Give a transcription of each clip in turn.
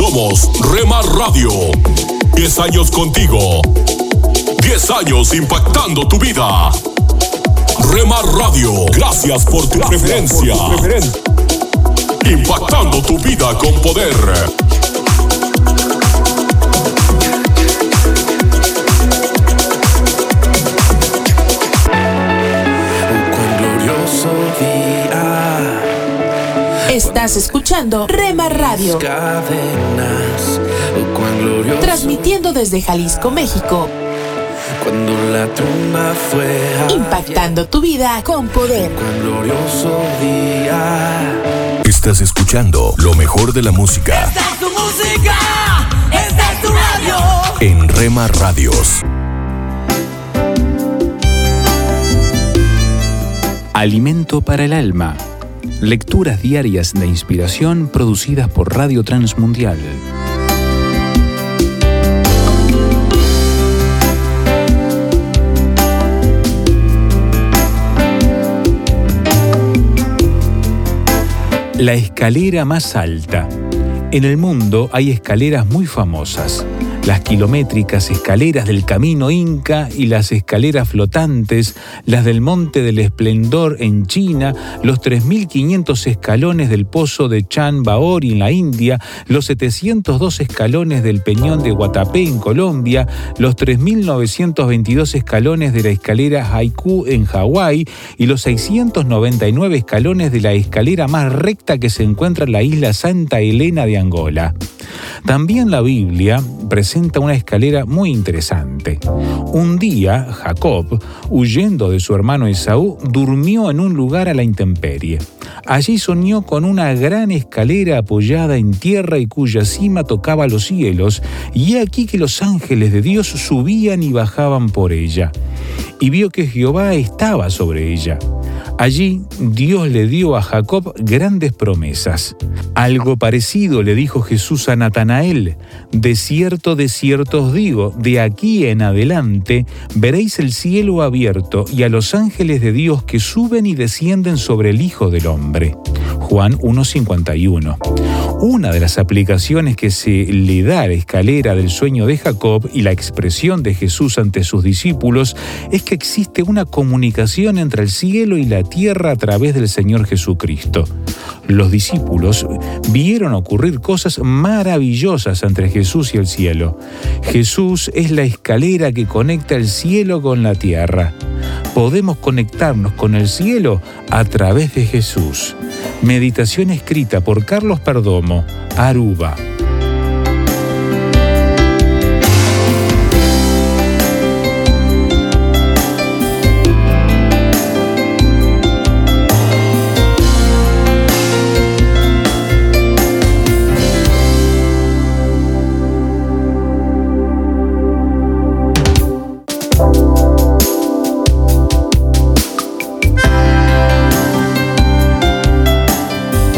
Somos Remar Radio. 10 años contigo. 10 años impactando tu vida. Remar Radio. Gracias por tu preferencia. Impactando tu vida con poder. Estás escuchando Rema Radio. Transmitiendo desde Jalisco, México. Cuando la tumba fue impactando tu vida con poder. glorioso día. Estás escuchando lo mejor de la música. Esta es tu música, esta es tu radio. En Rema Radios. Alimento para el alma. Lecturas diarias de inspiración producidas por Radio Transmundial. La escalera más alta. En el mundo hay escaleras muy famosas las kilométricas escaleras del camino inca y las escaleras flotantes, las del Monte del Esplendor en China, los 3.500 escalones del pozo de Chan Baori en la India, los 702 escalones del Peñón de Guatapé en Colombia, los 3.922 escalones de la escalera Haiku en Hawái y los 699 escalones de la escalera más recta que se encuentra en la isla Santa Elena de Angola. También la Biblia presenta una escalera muy interesante. Un día, Jacob, huyendo de su hermano Esaú, durmió en un lugar a la intemperie. Allí soñó con una gran escalera apoyada en tierra y cuya cima tocaba los cielos, y aquí que los ángeles de Dios subían y bajaban por ella. Y vio que Jehová estaba sobre ella. Allí Dios le dio a Jacob grandes promesas. Algo parecido le dijo Jesús a Natanael. De cierto, cierto os digo, de aquí en adelante veréis el cielo abierto y a los ángeles de Dios que suben y descienden sobre el Hijo del Hombre. Juan 1.51. Una de las aplicaciones que se le da a la escalera del sueño de Jacob y la expresión de Jesús ante sus discípulos es que existe una comunicación entre el cielo y la tierra a través del Señor Jesucristo. Los discípulos vieron ocurrir cosas maravillosas entre Jesús y el cielo. Jesús es la escalera que conecta el cielo con la tierra. Podemos conectarnos con el cielo a través de Jesús. Meditación escrita por Carlos Perdomo, Aruba.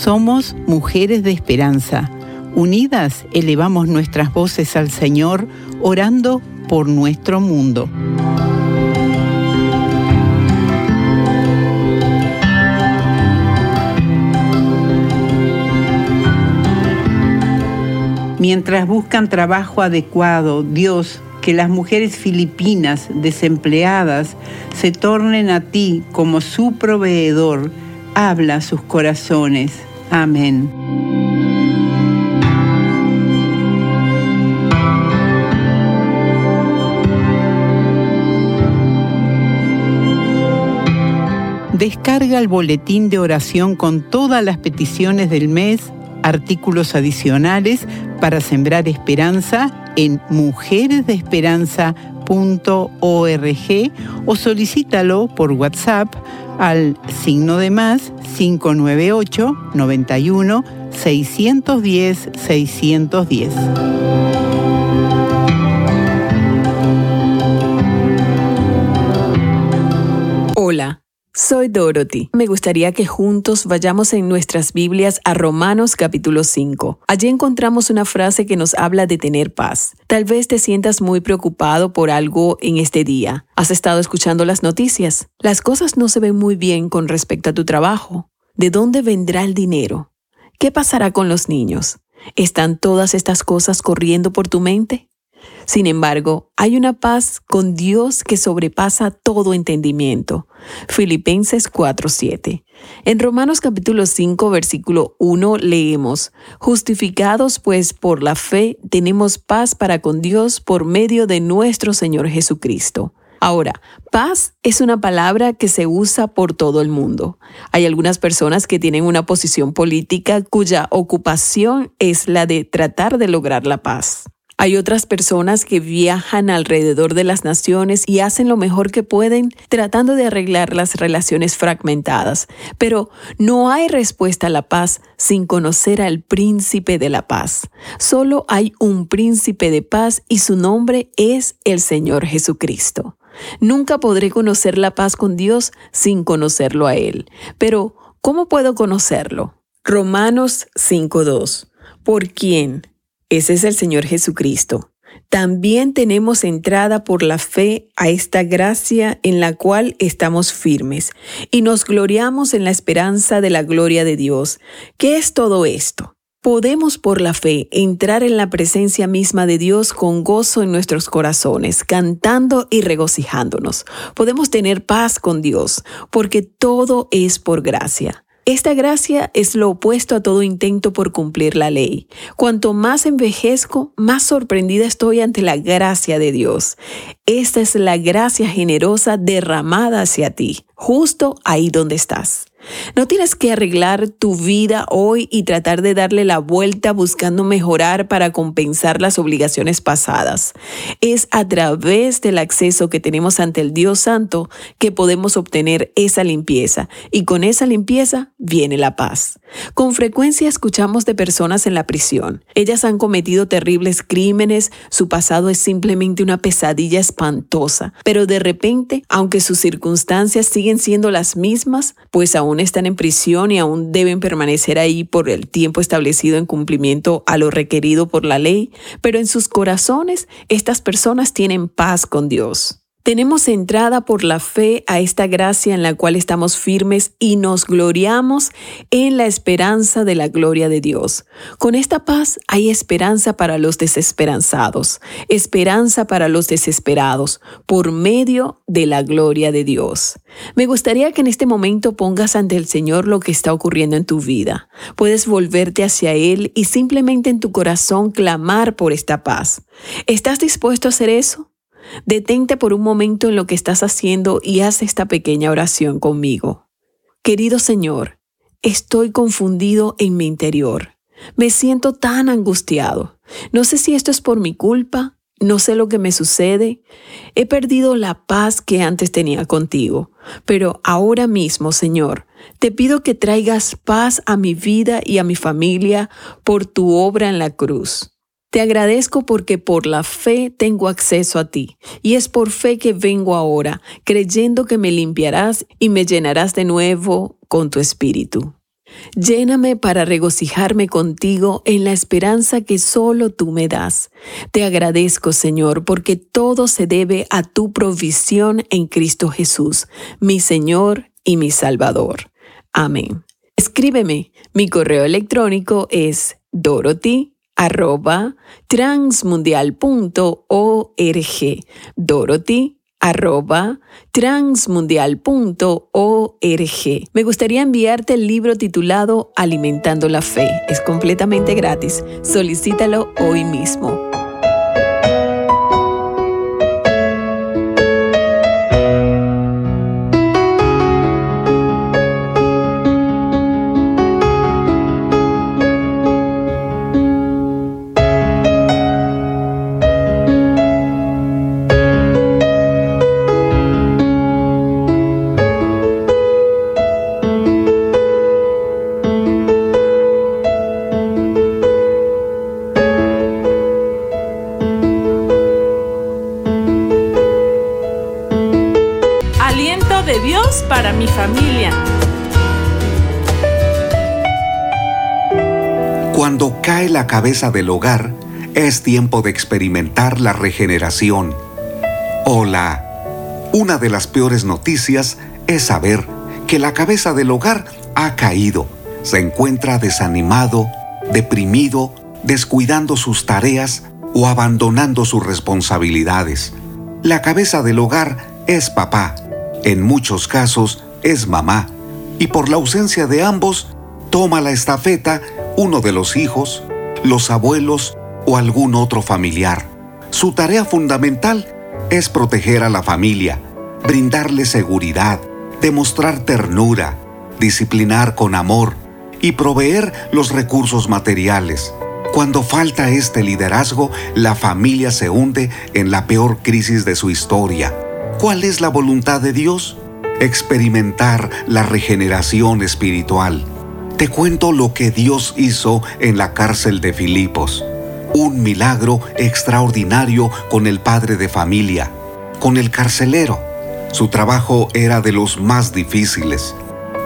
Somos mujeres de esperanza. Unidas elevamos nuestras voces al Señor, orando por nuestro mundo. Mientras buscan trabajo adecuado, Dios, que las mujeres filipinas desempleadas se tornen a ti como su proveedor, habla sus corazones. Amén. Descarga el boletín de oración con todas las peticiones del mes, artículos adicionales para sembrar esperanza en mujeresdeesperanza.org o solicítalo por WhatsApp al signo de más 598 91 610-610. Hola. Soy Dorothy. Me gustaría que juntos vayamos en nuestras Biblias a Romanos capítulo 5. Allí encontramos una frase que nos habla de tener paz. Tal vez te sientas muy preocupado por algo en este día. ¿Has estado escuchando las noticias? Las cosas no se ven muy bien con respecto a tu trabajo. ¿De dónde vendrá el dinero? ¿Qué pasará con los niños? ¿Están todas estas cosas corriendo por tu mente? Sin embargo, hay una paz con Dios que sobrepasa todo entendimiento. Filipenses 4:7. En Romanos capítulo 5 versículo 1 leemos, Justificados pues por la fe tenemos paz para con Dios por medio de nuestro Señor Jesucristo. Ahora, paz es una palabra que se usa por todo el mundo. Hay algunas personas que tienen una posición política cuya ocupación es la de tratar de lograr la paz. Hay otras personas que viajan alrededor de las naciones y hacen lo mejor que pueden tratando de arreglar las relaciones fragmentadas, pero no hay respuesta a la paz sin conocer al príncipe de la paz. Solo hay un príncipe de paz y su nombre es el Señor Jesucristo. Nunca podré conocer la paz con Dios sin conocerlo a Él. Pero, ¿cómo puedo conocerlo? Romanos 5.2. ¿Por quién? Ese es el Señor Jesucristo. También tenemos entrada por la fe a esta gracia en la cual estamos firmes y nos gloriamos en la esperanza de la gloria de Dios. ¿Qué es todo esto? Podemos por la fe entrar en la presencia misma de Dios con gozo en nuestros corazones, cantando y regocijándonos. Podemos tener paz con Dios, porque todo es por gracia. Esta gracia es lo opuesto a todo intento por cumplir la ley. Cuanto más envejezco, más sorprendida estoy ante la gracia de Dios. Esta es la gracia generosa derramada hacia ti, justo ahí donde estás. No tienes que arreglar tu vida hoy y tratar de darle la vuelta buscando mejorar para compensar las obligaciones pasadas. Es a través del acceso que tenemos ante el Dios Santo que podemos obtener esa limpieza y con esa limpieza viene la paz. Con frecuencia escuchamos de personas en la prisión. Ellas han cometido terribles crímenes, su pasado es simplemente una pesadilla espantosa, pero de repente, aunque sus circunstancias siguen siendo las mismas, pues aún están en prisión y aún deben permanecer ahí por el tiempo establecido en cumplimiento a lo requerido por la ley, pero en sus corazones estas personas tienen paz con Dios. Tenemos entrada por la fe a esta gracia en la cual estamos firmes y nos gloriamos en la esperanza de la gloria de Dios. Con esta paz hay esperanza para los desesperanzados, esperanza para los desesperados, por medio de la gloria de Dios. Me gustaría que en este momento pongas ante el Señor lo que está ocurriendo en tu vida. Puedes volverte hacia Él y simplemente en tu corazón clamar por esta paz. ¿Estás dispuesto a hacer eso? Detente por un momento en lo que estás haciendo y haz esta pequeña oración conmigo. Querido Señor, estoy confundido en mi interior. Me siento tan angustiado. No sé si esto es por mi culpa, no sé lo que me sucede. He perdido la paz que antes tenía contigo. Pero ahora mismo, Señor, te pido que traigas paz a mi vida y a mi familia por tu obra en la cruz. Te agradezco porque por la fe tengo acceso a ti, y es por fe que vengo ahora, creyendo que me limpiarás y me llenarás de nuevo con tu espíritu. Lléname para regocijarme contigo en la esperanza que solo tú me das. Te agradezco, Señor, porque todo se debe a tu provisión en Cristo Jesús, mi Señor y mi Salvador. Amén. Escríbeme. Mi correo electrónico es dorothy arroba transmundial.org. Dorothy arroba transmundial.org. Me gustaría enviarte el libro titulado Alimentando la Fe. Es completamente gratis. Solicítalo hoy mismo. La cabeza del hogar, es tiempo de experimentar la regeneración. Hola. Una de las peores noticias es saber que la cabeza del hogar ha caído. Se encuentra desanimado, deprimido, descuidando sus tareas o abandonando sus responsabilidades. La cabeza del hogar es papá, en muchos casos es mamá, y por la ausencia de ambos, toma la estafeta uno de los hijos, los abuelos o algún otro familiar. Su tarea fundamental es proteger a la familia, brindarle seguridad, demostrar ternura, disciplinar con amor y proveer los recursos materiales. Cuando falta este liderazgo, la familia se hunde en la peor crisis de su historia. ¿Cuál es la voluntad de Dios? Experimentar la regeneración espiritual. Te cuento lo que Dios hizo en la cárcel de Filipos. Un milagro extraordinario con el padre de familia, con el carcelero. Su trabajo era de los más difíciles.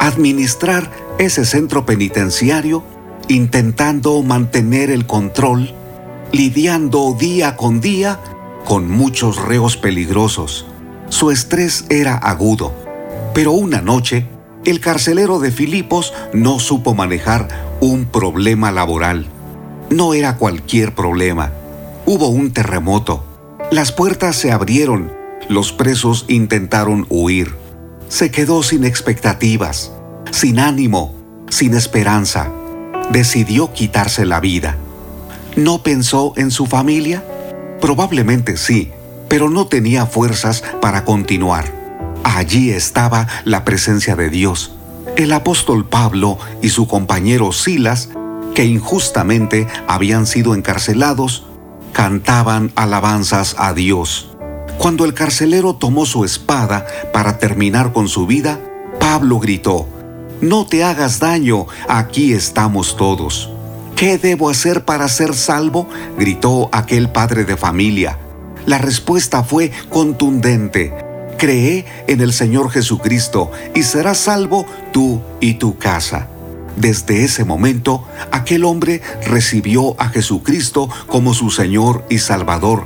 Administrar ese centro penitenciario intentando mantener el control, lidiando día con día con muchos reos peligrosos. Su estrés era agudo, pero una noche el carcelero de Filipos no supo manejar un problema laboral. No era cualquier problema. Hubo un terremoto. Las puertas se abrieron. Los presos intentaron huir. Se quedó sin expectativas, sin ánimo, sin esperanza decidió quitarse la vida. ¿No pensó en su familia? Probablemente sí, pero no tenía fuerzas para continuar. Allí estaba la presencia de Dios. El apóstol Pablo y su compañero Silas, que injustamente habían sido encarcelados, cantaban alabanzas a Dios. Cuando el carcelero tomó su espada para terminar con su vida, Pablo gritó, no te hagas daño, aquí estamos todos. ¿Qué debo hacer para ser salvo? gritó aquel padre de familia. La respuesta fue contundente. Cree en el Señor Jesucristo y serás salvo tú y tu casa. Desde ese momento, aquel hombre recibió a Jesucristo como su Señor y Salvador.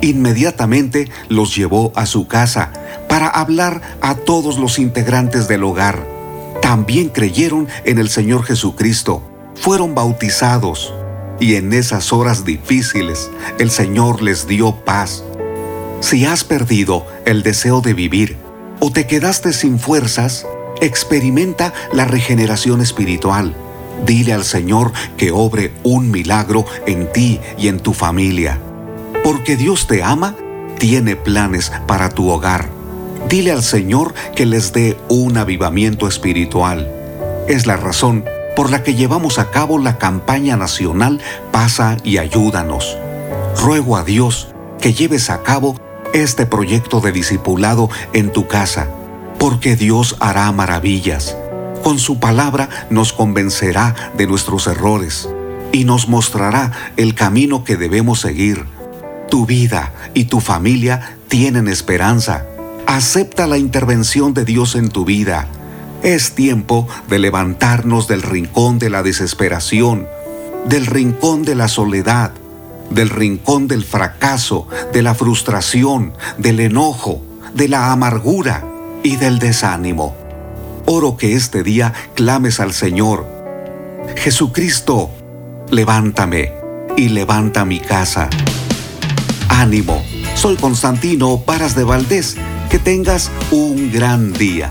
Inmediatamente los llevó a su casa para hablar a todos los integrantes del hogar también creyeron en el Señor Jesucristo, fueron bautizados y en esas horas difíciles el Señor les dio paz. Si has perdido el deseo de vivir o te quedaste sin fuerzas, experimenta la regeneración espiritual. Dile al Señor que obre un milagro en ti y en tu familia. Porque Dios te ama, tiene planes para tu hogar Dile al Señor que les dé un avivamiento espiritual. Es la razón por la que llevamos a cabo la campaña nacional Pasa y Ayúdanos. Ruego a Dios que lleves a cabo este proyecto de discipulado en tu casa, porque Dios hará maravillas. Con su palabra nos convencerá de nuestros errores y nos mostrará el camino que debemos seguir. Tu vida y tu familia tienen esperanza Acepta la intervención de Dios en tu vida. Es tiempo de levantarnos del rincón de la desesperación, del rincón de la soledad, del rincón del fracaso, de la frustración, del enojo, de la amargura y del desánimo. Oro que este día clames al Señor. Jesucristo, levántame y levanta mi casa. Ánimo, soy Constantino Paras de Valdés que tengas un gran día.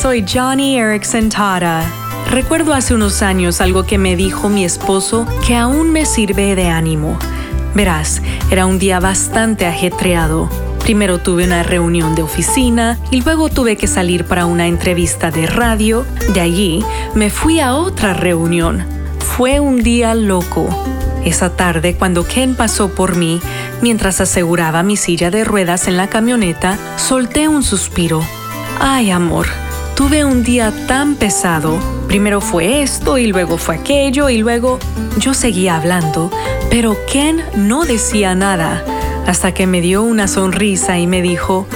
soy Johnny Erickson Tara. Recuerdo hace unos años algo que me dijo mi esposo que aún me sirve de ánimo. Verás, era un día bastante ajetreado. Primero tuve una reunión de oficina y luego tuve que salir para una entrevista de radio. De allí me fui a otra reunión. Fue un día loco. Esa tarde, cuando Ken pasó por mí, mientras aseguraba mi silla de ruedas en la camioneta, solté un suspiro. Ay, amor, tuve un día tan pesado. Primero fue esto y luego fue aquello y luego yo seguía hablando, pero Ken no decía nada, hasta que me dio una sonrisa y me dijo,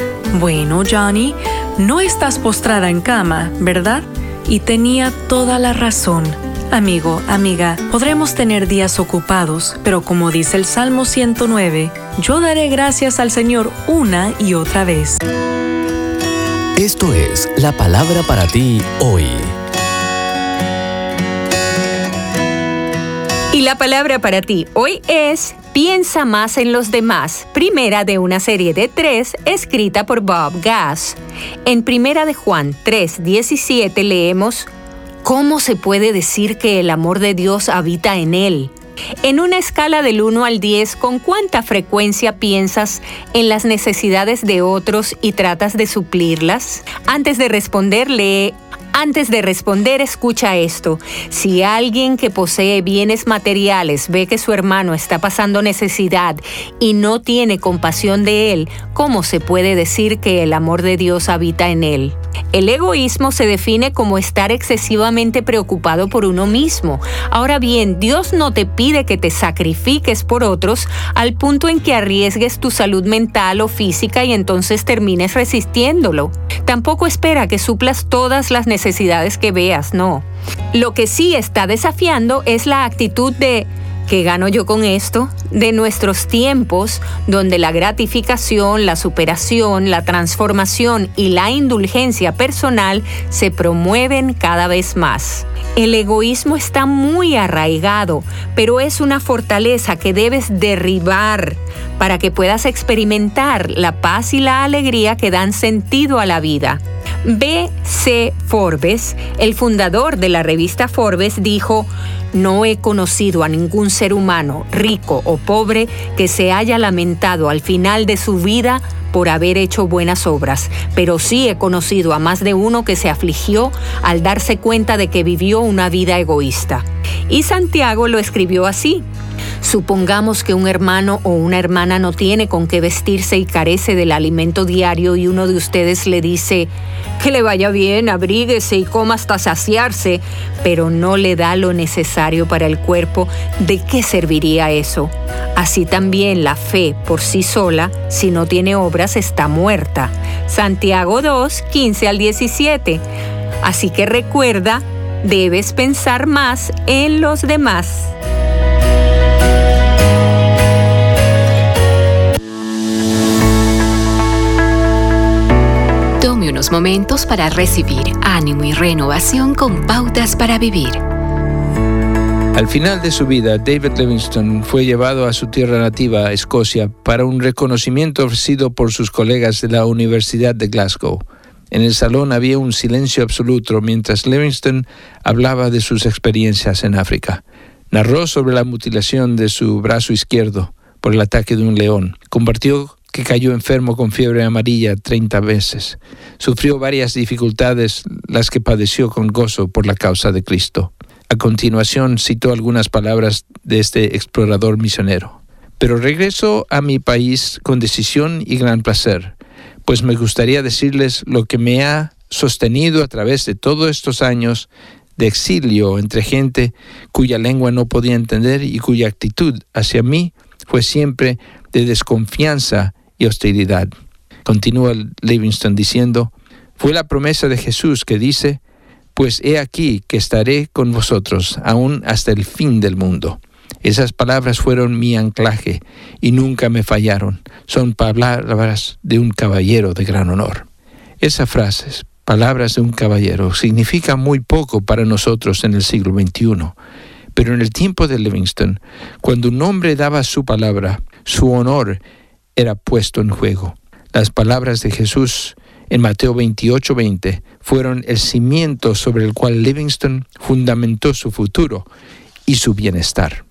bueno, Johnny, no estás postrada en cama, ¿verdad? Y tenía toda la razón. Amigo, amiga, podremos tener días ocupados, pero como dice el Salmo 109, yo daré gracias al Señor una y otra vez. Esto es la palabra para ti hoy. Y la palabra para ti hoy es Piensa más en los demás, primera de una serie de tres escrita por Bob Gass. En primera de Juan 3:17 leemos, ¿Cómo se puede decir que el amor de Dios habita en él? En una escala del 1 al 10, ¿con cuánta frecuencia piensas en las necesidades de otros y tratas de suplirlas? Antes de responder, lee Antes de responder, escucha esto. Si alguien que posee bienes materiales ve que su hermano está pasando necesidad y no tiene compasión de él, ¿cómo se puede decir que el amor de Dios habita en él? El egoísmo se define como estar excesivamente preocupado por uno mismo. Ahora bien, Dios no te pide que te sacrifiques por otros al punto en que arriesgues tu salud mental o física y entonces termines resistiéndolo. Tampoco espera que suplas todas las necesidades que veas, no. Lo que sí está desafiando es la actitud de ¿Qué gano yo con esto? De nuestros tiempos donde la gratificación, la superación, la transformación y la indulgencia personal se promueven cada vez más. El egoísmo está muy arraigado, pero es una fortaleza que debes derribar para que puedas experimentar la paz y la alegría que dan sentido a la vida. B.C. Forbes, el fundador de la revista Forbes, dijo, no he conocido a ningún ser humano, rico o pobre, que se haya lamentado al final de su vida por haber hecho buenas obras, pero sí he conocido a más de uno que se afligió al darse cuenta de que vivió una vida egoísta. Y Santiago lo escribió así. Supongamos que un hermano o una hermana no tiene con qué vestirse y carece del alimento diario y uno de ustedes le dice, que le vaya bien, abríguese y coma hasta saciarse, pero no le da lo necesario para el cuerpo, ¿de qué serviría eso? Así también la fe por sí sola, si no tiene obras, está muerta. Santiago 2, 15 al 17. Así que recuerda, debes pensar más en los demás. Momentos para recibir ánimo y renovación con pautas para vivir. Al final de su vida, David Livingstone fue llevado a su tierra nativa, Escocia, para un reconocimiento ofrecido por sus colegas de la Universidad de Glasgow. En el salón había un silencio absoluto mientras Livingstone hablaba de sus experiencias en África. Narró sobre la mutilación de su brazo izquierdo por el ataque de un león. Compartió que cayó enfermo con fiebre amarilla 30 veces. Sufrió varias dificultades, las que padeció con gozo por la causa de Cristo. A continuación citó algunas palabras de este explorador misionero. Pero regreso a mi país con decisión y gran placer, pues me gustaría decirles lo que me ha sostenido a través de todos estos años de exilio entre gente cuya lengua no podía entender y cuya actitud hacia mí fue siempre de desconfianza y hostilidad. Continúa Livingston diciendo, fue la promesa de Jesús que dice, pues he aquí que estaré con vosotros aún hasta el fin del mundo. Esas palabras fueron mi anclaje y nunca me fallaron. Son palabras de un caballero de gran honor. Esas frases, palabras de un caballero, significan muy poco para nosotros en el siglo XXI. Pero en el tiempo de Livingston, cuando un hombre daba su palabra, su honor era puesto en juego. Las palabras de Jesús en Mateo 28, 20 fueron el cimiento sobre el cual Livingston fundamentó su futuro y su bienestar.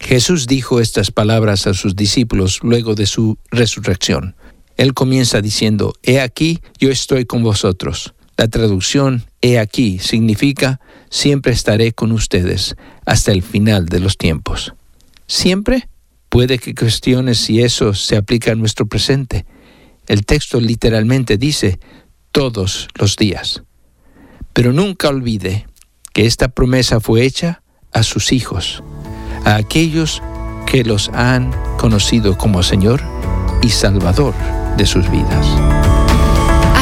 Jesús dijo estas palabras a sus discípulos luego de su resurrección. Él comienza diciendo, He aquí, yo estoy con vosotros. La traducción, He aquí, significa, siempre estaré con ustedes hasta el final de los tiempos. ¿Siempre? Puede que cuestiones si eso se aplica a nuestro presente. El texto literalmente dice todos los días. Pero nunca olvide que esta promesa fue hecha a sus hijos, a aquellos que los han conocido como Señor y Salvador de sus vidas.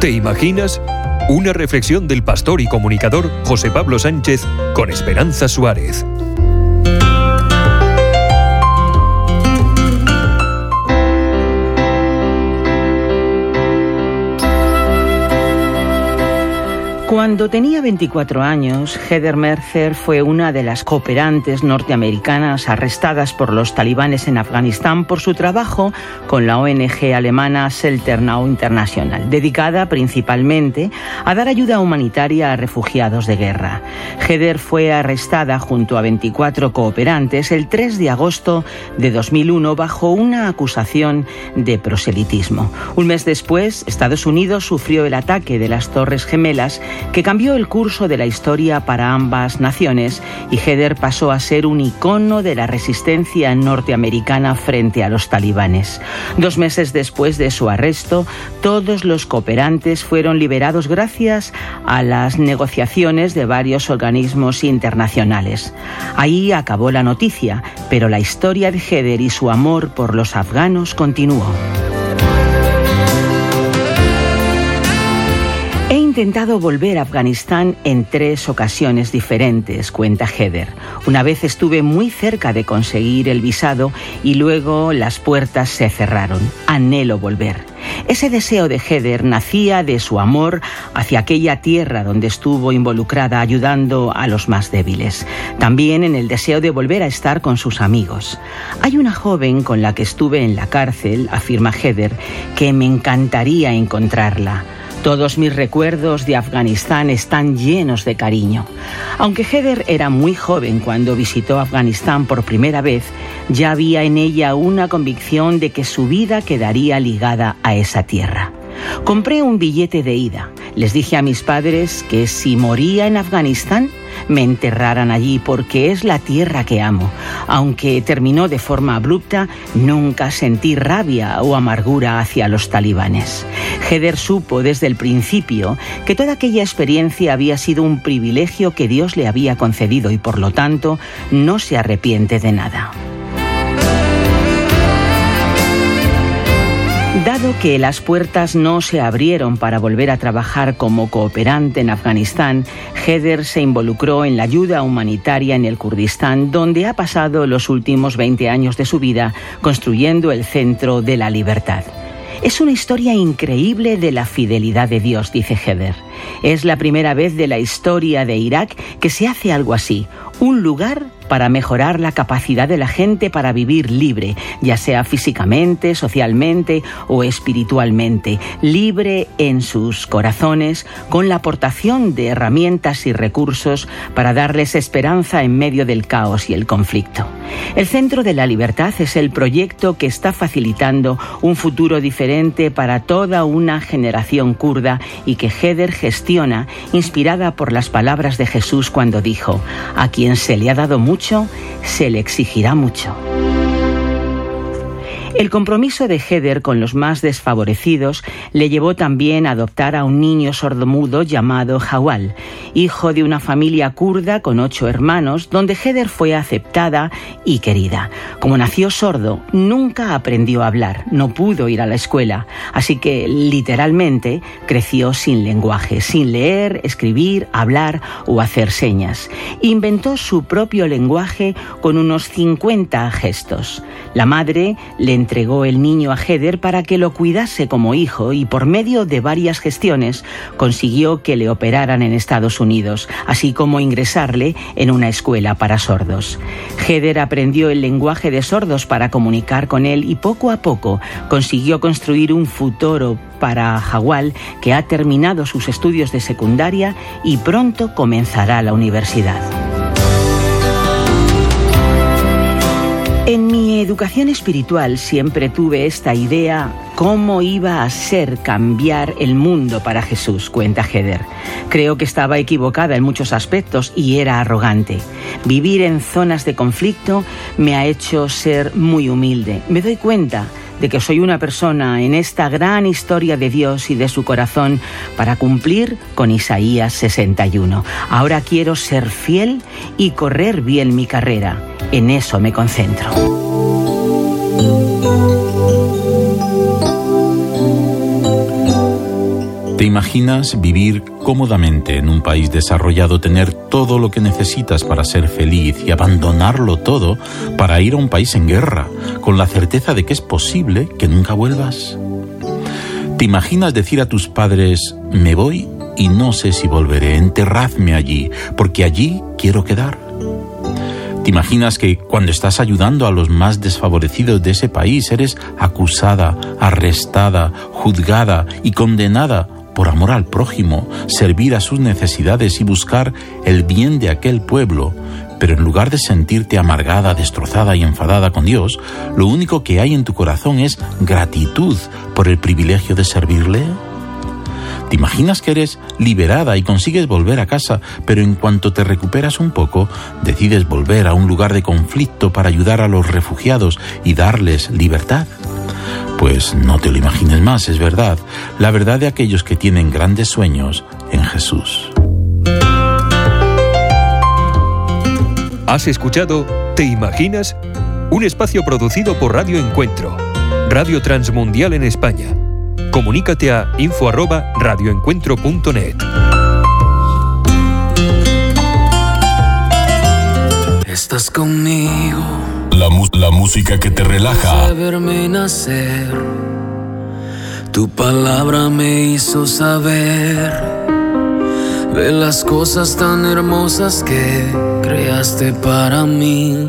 ¿Te imaginas? Una reflexión del pastor y comunicador José Pablo Sánchez con Esperanza Suárez. Cuando tenía 24 años, Heather Mercer fue una de las cooperantes norteamericanas arrestadas por los talibanes en Afganistán por su trabajo con la ONG alemana Selternau International, dedicada principalmente a dar ayuda humanitaria a refugiados de guerra. Heather fue arrestada junto a 24 cooperantes el 3 de agosto de 2001 bajo una acusación de proselitismo. Un mes después, Estados Unidos sufrió el ataque de las Torres Gemelas que cambió el curso de la historia para ambas naciones y Heather pasó a ser un icono de la resistencia norteamericana frente a los talibanes. Dos meses después de su arresto, todos los cooperantes fueron liberados gracias a las negociaciones de varios organismos internacionales. Ahí acabó la noticia, pero la historia de Heather y su amor por los afganos continuó. Intentado volver a Afganistán en tres ocasiones diferentes, cuenta Heather. Una vez estuve muy cerca de conseguir el visado y luego las puertas se cerraron. Anhelo volver. Ese deseo de Heather nacía de su amor hacia aquella tierra donde estuvo involucrada ayudando a los más débiles. También en el deseo de volver a estar con sus amigos. Hay una joven con la que estuve en la cárcel, afirma Heather, que me encantaría encontrarla. Todos mis recuerdos de Afganistán están llenos de cariño. Aunque Heather era muy joven cuando visitó Afganistán por primera vez, ya había en ella una convicción de que su vida quedaría ligada a esa tierra. Compré un billete de ida. Les dije a mis padres que si moría en Afganistán, me enterraran allí porque es la tierra que amo. Aunque terminó de forma abrupta, nunca sentí rabia o amargura hacia los talibanes. Heather supo desde el principio que toda aquella experiencia había sido un privilegio que Dios le había concedido y por lo tanto no se arrepiente de nada. Que las puertas no se abrieron para volver a trabajar como cooperante en Afganistán, Heather se involucró en la ayuda humanitaria en el Kurdistán, donde ha pasado los últimos 20 años de su vida construyendo el Centro de la Libertad. Es una historia increíble de la fidelidad de Dios, dice Heather. Es la primera vez de la historia de Irak que se hace algo así, un lugar para mejorar la capacidad de la gente para vivir libre, ya sea físicamente, socialmente o espiritualmente, libre en sus corazones, con la aportación de herramientas y recursos para darles esperanza en medio del caos y el conflicto. El Centro de la Libertad es el proyecto que está facilitando un futuro diferente para toda una generación kurda y que Heather gestiona, inspirada por las palabras de Jesús cuando dijo, a quien se le ha dado mucho, se le exigirá mucho. El compromiso de Heather con los más desfavorecidos le llevó también a adoptar a un niño sordomudo llamado Hawal, hijo de una familia kurda con ocho hermanos, donde Heather fue aceptada y querida. Como nació sordo, nunca aprendió a hablar, no pudo ir a la escuela, así que literalmente creció sin lenguaje, sin leer, escribir, hablar o hacer señas. Inventó su propio lenguaje con unos 50 gestos. La madre le entregó el niño a Heather para que lo cuidase como hijo y por medio de varias gestiones consiguió que le operaran en Estados Unidos, así como ingresarle en una escuela para sordos. Heather aprendió el lenguaje de sordos para comunicar con él y poco a poco consiguió construir un futuro para Hawal que ha terminado sus estudios de secundaria y pronto comenzará la universidad. En mi educación espiritual siempre tuve esta idea cómo iba a ser cambiar el mundo para Jesús, cuenta Heather. Creo que estaba equivocada en muchos aspectos y era arrogante. Vivir en zonas de conflicto me ha hecho ser muy humilde. Me doy cuenta de que soy una persona en esta gran historia de Dios y de su corazón para cumplir con Isaías 61. Ahora quiero ser fiel y correr bien mi carrera. En eso me concentro. ¿Te imaginas vivir cómodamente en un país desarrollado, tener todo lo que necesitas para ser feliz y abandonarlo todo para ir a un país en guerra, con la certeza de que es posible que nunca vuelvas? ¿Te imaginas decir a tus padres, me voy y no sé si volveré. Enterradme allí, porque allí quiero quedar. ¿Te imaginas que cuando estás ayudando a los más desfavorecidos de ese país eres acusada, arrestada, juzgada y condenada por amor al prójimo, servir a sus necesidades y buscar el bien de aquel pueblo? Pero en lugar de sentirte amargada, destrozada y enfadada con Dios, lo único que hay en tu corazón es gratitud por el privilegio de servirle. ¿Te imaginas que eres liberada y consigues volver a casa, pero en cuanto te recuperas un poco, decides volver a un lugar de conflicto para ayudar a los refugiados y darles libertad? Pues no te lo imagines más, es verdad, la verdad de aquellos que tienen grandes sueños en Jesús. Has escuchado ¿Te imaginas? Un espacio producido por Radio Encuentro, Radio Transmundial en España. Comunícate a info@radioencuentro.net. Estás conmigo. La, música que te relaja. De verme nacer. Tu palabra me hizo saber de las cosas tan hermosas que creaste para mí.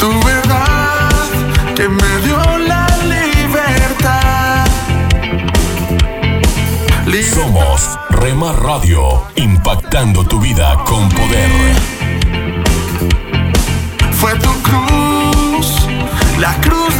Tu verdad que me dio la libertad. Somos Rema Radio, impactando tu vida con poder. Fue tu cruz, la cruz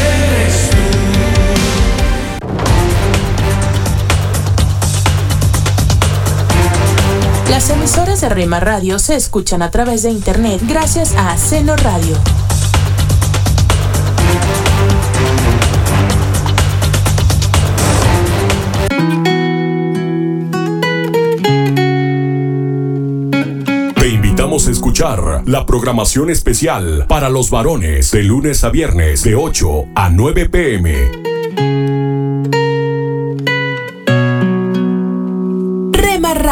Las emisoras de Rema Radio se escuchan a través de internet gracias a Seno Radio. Te invitamos a escuchar la programación especial para los varones de lunes a viernes de 8 a 9 pm.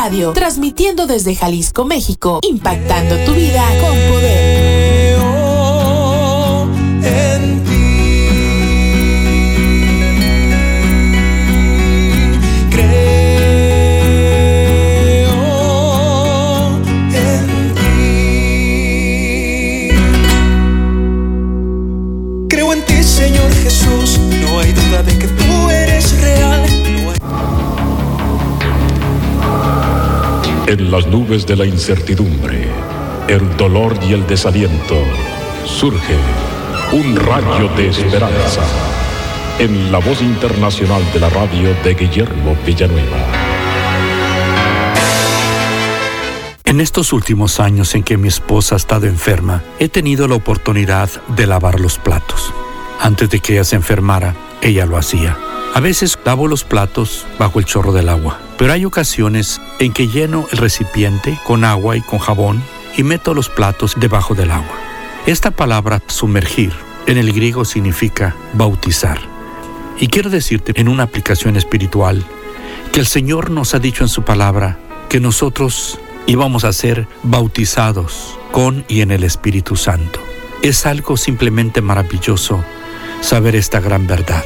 Radio, transmitiendo desde Jalisco, México, impactando tu vida con poder. Nubes de la incertidumbre, el dolor y el desaliento, surge un rayo de esperanza en la voz internacional de la radio de Guillermo Villanueva. En estos últimos años en que mi esposa ha estado enferma, he tenido la oportunidad de lavar los platos. Antes de que ella se enfermara, ella lo hacía. A veces lavo los platos bajo el chorro del agua, pero hay ocasiones en que lleno el recipiente con agua y con jabón y meto los platos debajo del agua. Esta palabra sumergir en el griego significa bautizar. Y quiero decirte en una aplicación espiritual que el Señor nos ha dicho en su palabra que nosotros íbamos a ser bautizados con y en el Espíritu Santo. Es algo simplemente maravilloso saber esta gran verdad.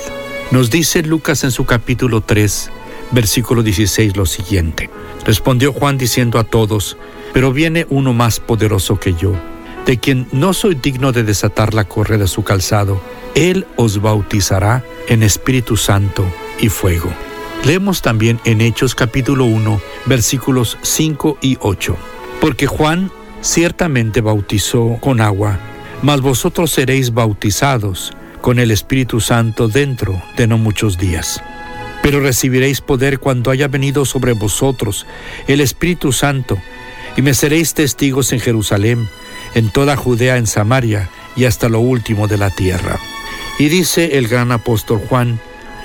Nos dice Lucas en su capítulo 3, versículo 16 lo siguiente. Respondió Juan diciendo a todos, pero viene uno más poderoso que yo, de quien no soy digno de desatar la correa de su calzado. Él os bautizará en Espíritu Santo y fuego. Leemos también en Hechos capítulo 1, versículos 5 y 8. Porque Juan ciertamente bautizó con agua, mas vosotros seréis bautizados con el Espíritu Santo dentro de no muchos días. Pero recibiréis poder cuando haya venido sobre vosotros el Espíritu Santo, y me seréis testigos en Jerusalén, en toda Judea, en Samaria y hasta lo último de la tierra. Y dice el gran apóstol Juan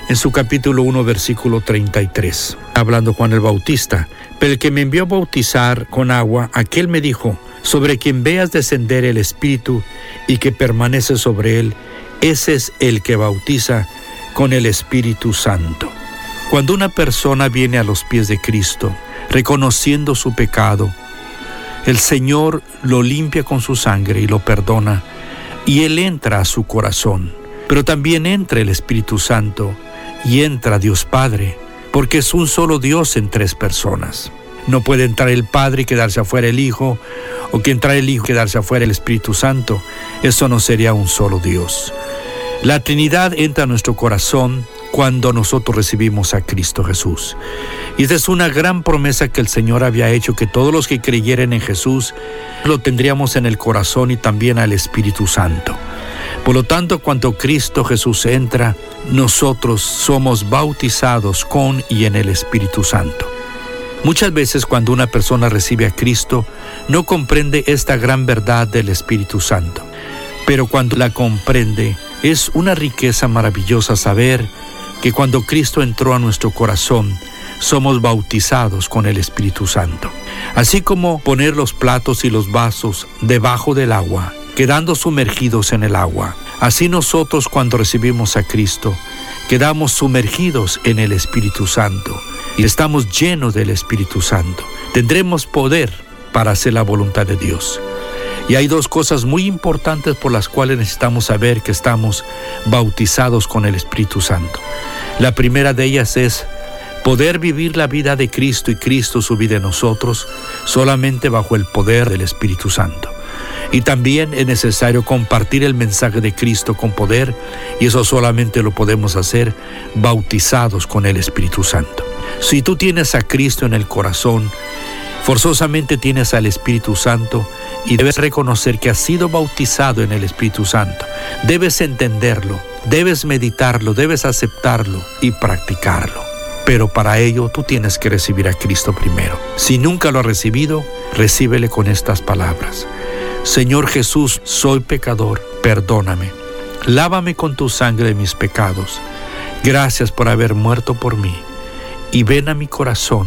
en su capítulo 1, versículo 33, hablando Juan el Bautista, pero el que me envió a bautizar con agua, aquel me dijo, sobre quien veas descender el Espíritu y que permanece sobre él, ese es el que bautiza con el Espíritu Santo. Cuando una persona viene a los pies de Cristo, reconociendo su pecado, el Señor lo limpia con su sangre y lo perdona, y Él entra a su corazón. Pero también entra el Espíritu Santo y entra Dios Padre, porque es un solo Dios en tres personas. No puede entrar el Padre y quedarse afuera el Hijo, o que entrar el Hijo y quedarse afuera el Espíritu Santo. Eso no sería un solo Dios. La Trinidad entra a nuestro corazón cuando nosotros recibimos a Cristo Jesús. Y esta es una gran promesa que el Señor había hecho, que todos los que creyeren en Jesús lo tendríamos en el corazón y también al Espíritu Santo. Por lo tanto, cuando Cristo Jesús entra, nosotros somos bautizados con y en el Espíritu Santo. Muchas veces cuando una persona recibe a Cristo, no comprende esta gran verdad del Espíritu Santo. Pero cuando la comprende, es una riqueza maravillosa saber que cuando Cristo entró a nuestro corazón, somos bautizados con el Espíritu Santo. Así como poner los platos y los vasos debajo del agua, quedando sumergidos en el agua. Así nosotros cuando recibimos a Cristo, quedamos sumergidos en el Espíritu Santo y estamos llenos del Espíritu Santo. Tendremos poder para hacer la voluntad de Dios. Y hay dos cosas muy importantes por las cuales necesitamos saber que estamos bautizados con el Espíritu Santo. La primera de ellas es poder vivir la vida de Cristo y Cristo su vida en nosotros solamente bajo el poder del Espíritu Santo. Y también es necesario compartir el mensaje de Cristo con poder y eso solamente lo podemos hacer bautizados con el Espíritu Santo. Si tú tienes a Cristo en el corazón, forzosamente tienes al Espíritu Santo y debes reconocer que has sido bautizado en el Espíritu Santo. Debes entenderlo, debes meditarlo, debes aceptarlo y practicarlo. Pero para ello tú tienes que recibir a Cristo primero. Si nunca lo has recibido, recíbele con estas palabras. Señor Jesús, soy pecador, perdóname. Lávame con tu sangre de mis pecados. Gracias por haber muerto por mí. Y ven a mi corazón,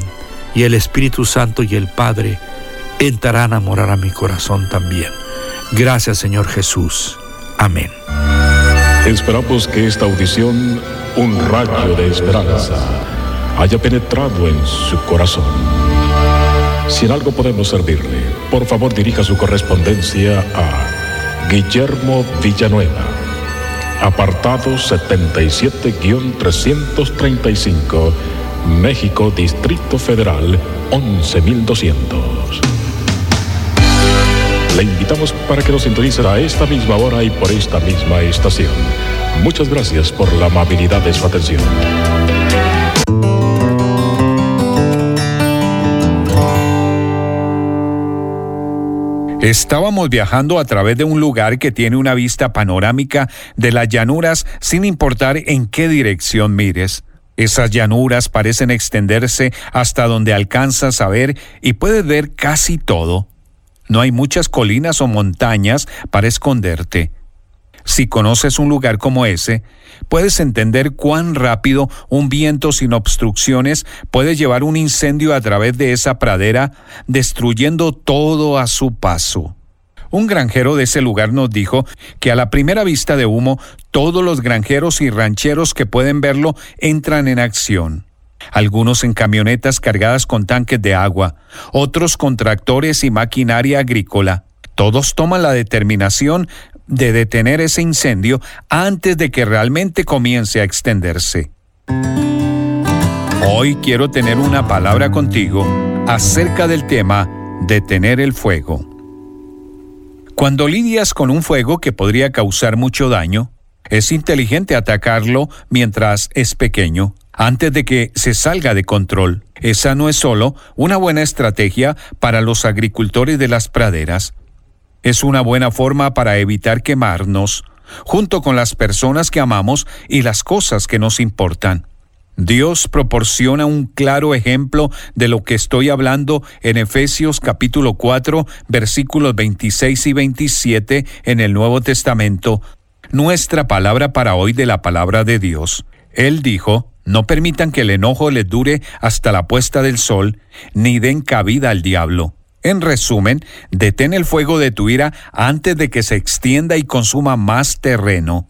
y el Espíritu Santo y el Padre entrarán a morar a mi corazón también. Gracias Señor Jesús. Amén. Esperamos que esta audición, un rayo de esperanza, haya penetrado en su corazón. Si en algo podemos servirle, por favor dirija su correspondencia a Guillermo Villanueva, apartado 77-335, México, Distrito Federal, 11200. Le invitamos para que nos sintonice a esta misma hora y por esta misma estación. Muchas gracias por la amabilidad de su atención. Estábamos viajando a través de un lugar que tiene una vista panorámica de las llanuras sin importar en qué dirección mires. Esas llanuras parecen extenderse hasta donde alcanzas a ver y puedes ver casi todo. No hay muchas colinas o montañas para esconderte. Si conoces un lugar como ese, puedes entender cuán rápido un viento sin obstrucciones puede llevar un incendio a través de esa pradera, destruyendo todo a su paso. Un granjero de ese lugar nos dijo que a la primera vista de humo, todos los granjeros y rancheros que pueden verlo entran en acción. Algunos en camionetas cargadas con tanques de agua, otros con tractores y maquinaria agrícola. Todos toman la determinación de detener ese incendio antes de que realmente comience a extenderse. Hoy quiero tener una palabra contigo acerca del tema detener el fuego. Cuando lidias con un fuego que podría causar mucho daño, es inteligente atacarlo mientras es pequeño, antes de que se salga de control. Esa no es solo una buena estrategia para los agricultores de las praderas, es una buena forma para evitar quemarnos, junto con las personas que amamos y las cosas que nos importan. Dios proporciona un claro ejemplo de lo que estoy hablando en Efesios capítulo 4 versículos 26 y 27 en el Nuevo Testamento, nuestra palabra para hoy de la palabra de Dios. Él dijo, no permitan que el enojo les dure hasta la puesta del sol, ni den cabida al diablo. En resumen, detén el fuego de tu ira antes de que se extienda y consuma más terreno.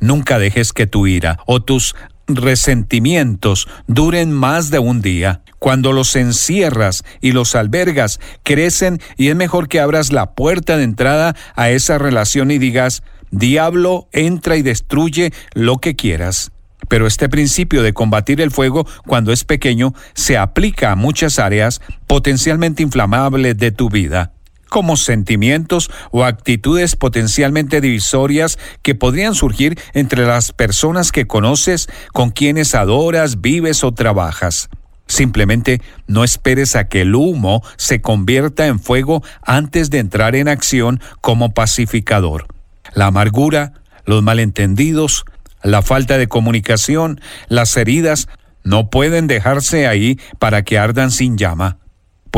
Nunca dejes que tu ira o tus resentimientos duren más de un día. Cuando los encierras y los albergas, crecen y es mejor que abras la puerta de entrada a esa relación y digas, Diablo, entra y destruye lo que quieras. Pero este principio de combatir el fuego cuando es pequeño se aplica a muchas áreas potencialmente inflamables de tu vida como sentimientos o actitudes potencialmente divisorias que podrían surgir entre las personas que conoces, con quienes adoras, vives o trabajas. Simplemente no esperes a que el humo se convierta en fuego antes de entrar en acción como pacificador. La amargura, los malentendidos, la falta de comunicación, las heridas, no pueden dejarse ahí para que ardan sin llama.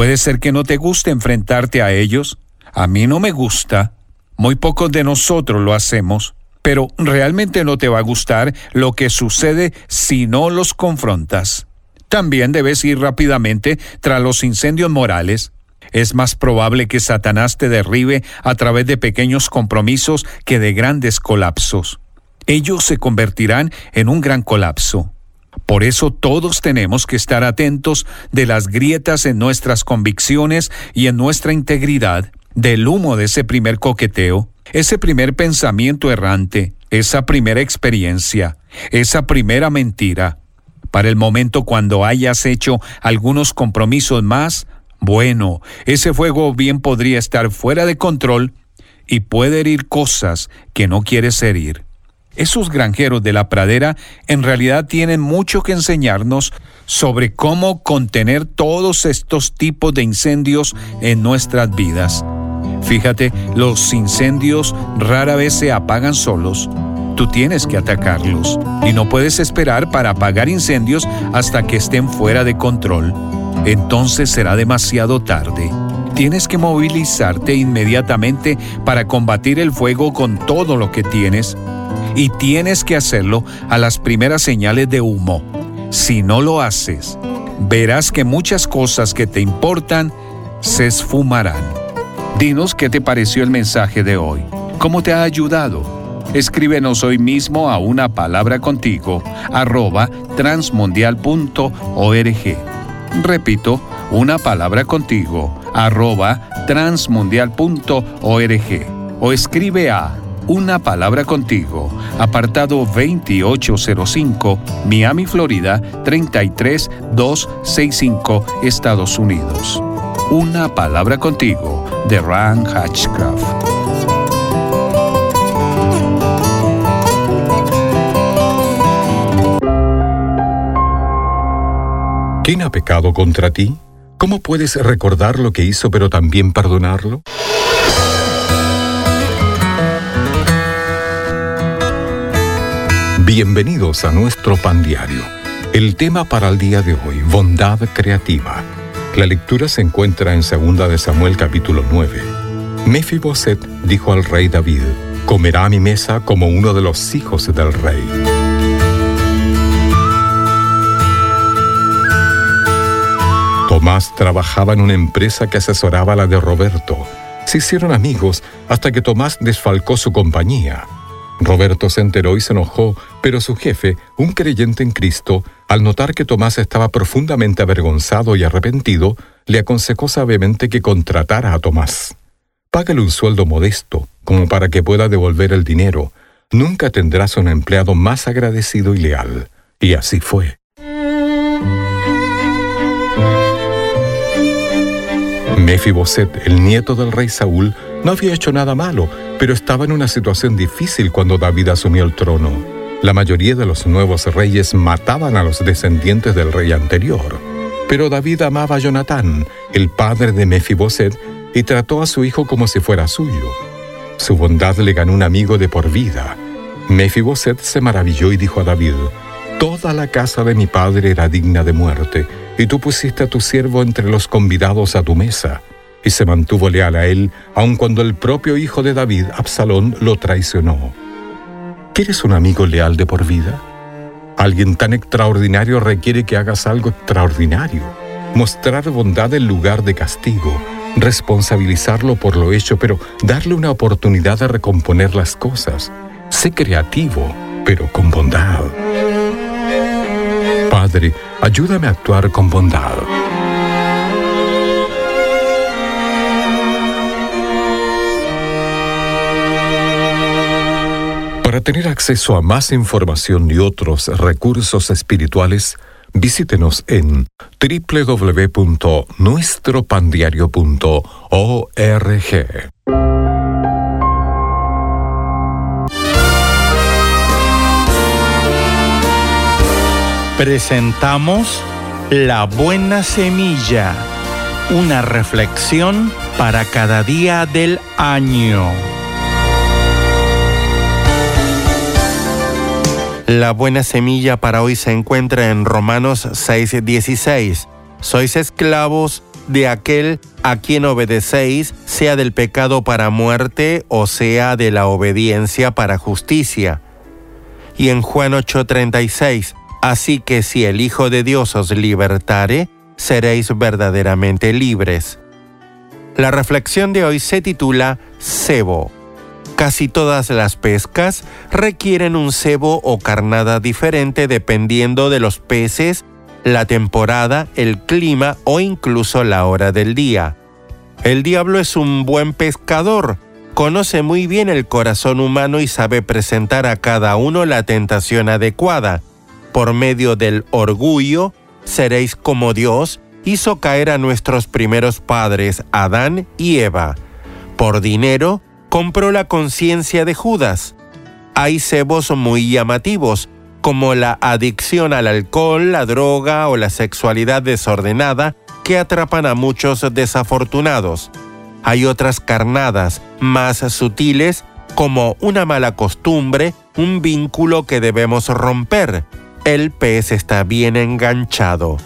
Puede ser que no te guste enfrentarte a ellos. A mí no me gusta. Muy pocos de nosotros lo hacemos. Pero realmente no te va a gustar lo que sucede si no los confrontas. También debes ir rápidamente tras los incendios morales. Es más probable que Satanás te derribe a través de pequeños compromisos que de grandes colapsos ellos se convertirán en un gran colapso. Por eso todos tenemos que estar atentos de las grietas en nuestras convicciones y en nuestra integridad, del humo de ese primer coqueteo, ese primer pensamiento errante, esa primera experiencia, esa primera mentira. Para el momento cuando hayas hecho algunos compromisos más, bueno, ese fuego bien podría estar fuera de control y puede herir cosas que no quieres herir. Esos granjeros de la pradera en realidad tienen mucho que enseñarnos sobre cómo contener todos estos tipos de incendios en nuestras vidas. Fíjate, los incendios rara vez se apagan solos. Tú tienes que atacarlos y no puedes esperar para apagar incendios hasta que estén fuera de control. Entonces será demasiado tarde. Tienes que movilizarte inmediatamente para combatir el fuego con todo lo que tienes y tienes que hacerlo a las primeras señales de humo. Si no lo haces, verás que muchas cosas que te importan se esfumarán. Dinos qué te pareció el mensaje de hoy. ¿Cómo te ha ayudado? Escríbenos hoy mismo a una palabra contigo arroba transmundial.org. Repito, una palabra contigo arroba transmundial.org o escribe a una palabra contigo. Apartado 2805, Miami, Florida 33265, Estados Unidos. Una palabra contigo, de Ran Hatchcraft. ¿Quién ha pecado contra ti? ¿Cómo puedes recordar lo que hizo pero también perdonarlo? Bienvenidos a nuestro pan diario. El tema para el día de hoy, bondad creativa. La lectura se encuentra en 2 de Samuel capítulo 9. Mefiboset dijo al rey David, comerá a mi mesa como uno de los hijos del rey. Tomás trabajaba en una empresa que asesoraba a la de Roberto. Se hicieron amigos hasta que Tomás desfalcó su compañía. Roberto se enteró y se enojó, pero su jefe, un creyente en Cristo, al notar que Tomás estaba profundamente avergonzado y arrepentido, le aconsejó sabiamente que contratara a Tomás. Págale un sueldo modesto, como para que pueda devolver el dinero. Nunca tendrás un empleado más agradecido y leal. Y así fue. Mefiboset, el nieto del rey Saúl, no había hecho nada malo, pero estaba en una situación difícil cuando David asumió el trono. La mayoría de los nuevos reyes mataban a los descendientes del rey anterior. Pero David amaba a Jonatán, el padre de Mefiboset, y trató a su hijo como si fuera suyo. Su bondad le ganó un amigo de por vida. Mefiboset se maravilló y dijo a David, Toda la casa de mi padre era digna de muerte, y tú pusiste a tu siervo entre los convidados a tu mesa. Y se mantuvo leal a él, aun cuando el propio hijo de David, Absalón, lo traicionó. ¿Quieres un amigo leal de por vida? Alguien tan extraordinario requiere que hagas algo extraordinario. Mostrar bondad en lugar de castigo, responsabilizarlo por lo hecho, pero darle una oportunidad de recomponer las cosas. Sé creativo, pero con bondad. Padre, ayúdame a actuar con bondad. Para tener acceso a más información y otros recursos espirituales, visítenos en www.nuestropandiario.org. presentamos La Buena Semilla, una reflexión para cada día del año. La buena semilla para hoy se encuentra en Romanos 6:16. Sois esclavos de aquel a quien obedecéis, sea del pecado para muerte o sea de la obediencia para justicia. Y en Juan 8:36, Así que si el Hijo de Dios os libertare, seréis verdaderamente libres. La reflexión de hoy se titula Cebo. Casi todas las pescas requieren un cebo o carnada diferente dependiendo de los peces, la temporada, el clima o incluso la hora del día. El diablo es un buen pescador, conoce muy bien el corazón humano y sabe presentar a cada uno la tentación adecuada por medio del orgullo, seréis como Dios hizo caer a nuestros primeros padres, Adán y Eva. Por dinero, compró la conciencia de Judas. Hay cebos muy llamativos, como la adicción al alcohol, la droga o la sexualidad desordenada, que atrapan a muchos desafortunados. Hay otras carnadas, más sutiles, como una mala costumbre, un vínculo que debemos romper, el pez está bien enganchado.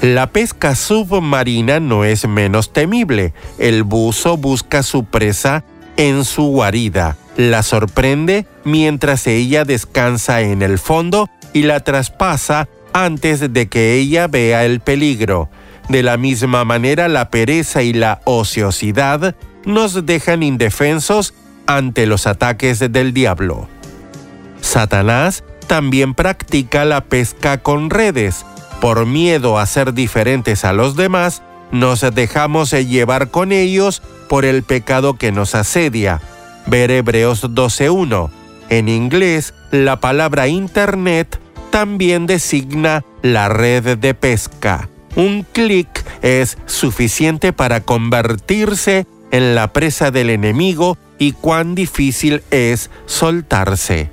La pesca submarina no es menos temible. El buzo busca su presa en su guarida, la sorprende mientras ella descansa en el fondo y la traspasa antes de que ella vea el peligro. De la misma manera, la pereza y la ociosidad nos dejan indefensos ante los ataques del diablo. Satanás también practica la pesca con redes. Por miedo a ser diferentes a los demás, nos dejamos llevar con ellos por el pecado que nos asedia. Ver Hebreos 12.1. En inglés, la palabra Internet también designa la red de pesca. Un clic es suficiente para convertirse en la presa del enemigo y cuán difícil es soltarse.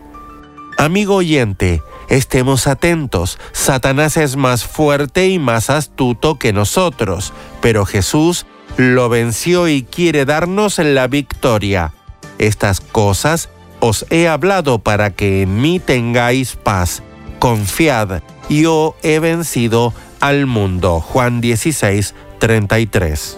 Amigo oyente, estemos atentos. Satanás es más fuerte y más astuto que nosotros, pero Jesús lo venció y quiere darnos la victoria. Estas cosas os he hablado para que en mí tengáis paz. Confiad, yo he vencido al mundo. Juan 16, 33.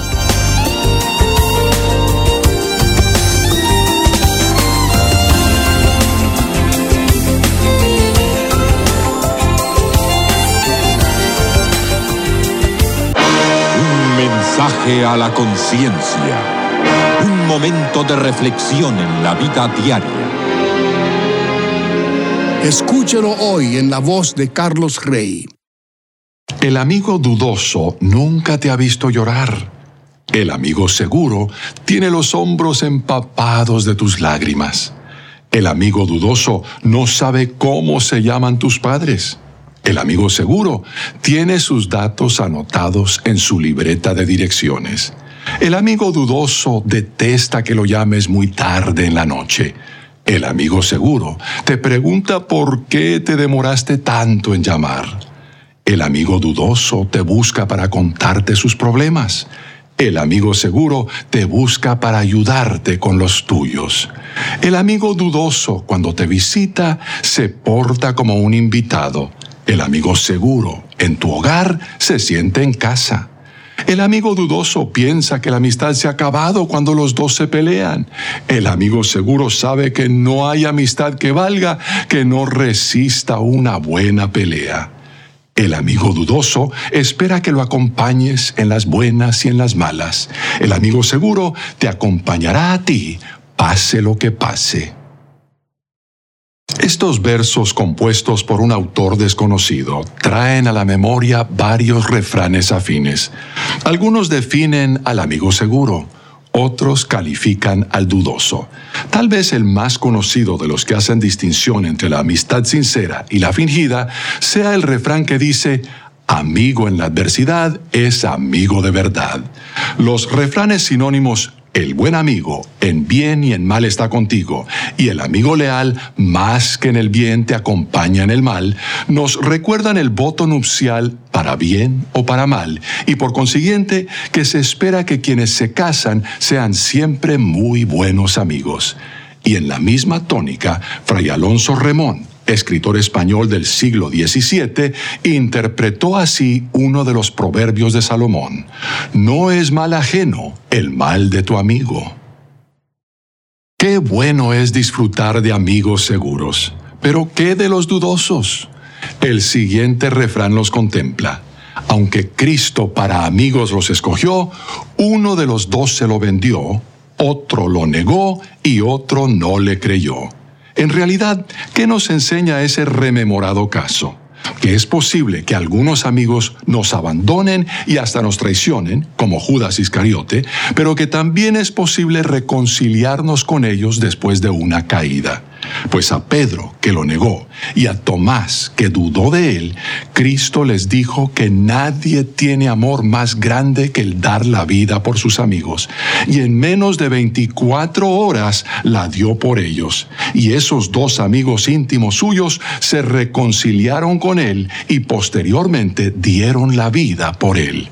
mensaje a la conciencia. Un momento de reflexión en la vida diaria. Escúchelo hoy en la voz de Carlos Rey. El amigo dudoso nunca te ha visto llorar. El amigo seguro tiene los hombros empapados de tus lágrimas. El amigo dudoso no sabe cómo se llaman tus padres. El amigo seguro tiene sus datos anotados en su libreta de direcciones. El amigo dudoso detesta que lo llames muy tarde en la noche. El amigo seguro te pregunta por qué te demoraste tanto en llamar. El amigo dudoso te busca para contarte sus problemas. El amigo seguro te busca para ayudarte con los tuyos. El amigo dudoso, cuando te visita, se porta como un invitado. El amigo seguro, en tu hogar, se siente en casa. El amigo dudoso piensa que la amistad se ha acabado cuando los dos se pelean. El amigo seguro sabe que no hay amistad que valga, que no resista una buena pelea. El amigo dudoso espera que lo acompañes en las buenas y en las malas. El amigo seguro te acompañará a ti, pase lo que pase. Estos versos compuestos por un autor desconocido traen a la memoria varios refranes afines. Algunos definen al amigo seguro, otros califican al dudoso. Tal vez el más conocido de los que hacen distinción entre la amistad sincera y la fingida sea el refrán que dice, amigo en la adversidad es amigo de verdad. Los refranes sinónimos el buen amigo en bien y en mal está contigo, y el amigo leal, más que en el bien, te acompaña en el mal, nos recuerdan el voto nupcial para bien o para mal, y por consiguiente que se espera que quienes se casan sean siempre muy buenos amigos. Y en la misma tónica, Fray Alonso Remón, escritor español del siglo XVII, interpretó así uno de los proverbios de Salomón. No es mal ajeno el mal de tu amigo. Qué bueno es disfrutar de amigos seguros, pero ¿qué de los dudosos? El siguiente refrán los contempla. Aunque Cristo para amigos los escogió, uno de los dos se lo vendió, otro lo negó y otro no le creyó. En realidad, ¿qué nos enseña ese rememorado caso? Que es posible que algunos amigos nos abandonen y hasta nos traicionen, como Judas Iscariote, pero que también es posible reconciliarnos con ellos después de una caída. Pues a Pedro, que lo negó, y a Tomás, que dudó de él, Cristo les dijo que nadie tiene amor más grande que el dar la vida por sus amigos. Y en menos de 24 horas la dio por ellos. Y esos dos amigos íntimos suyos se reconciliaron con él y posteriormente dieron la vida por él.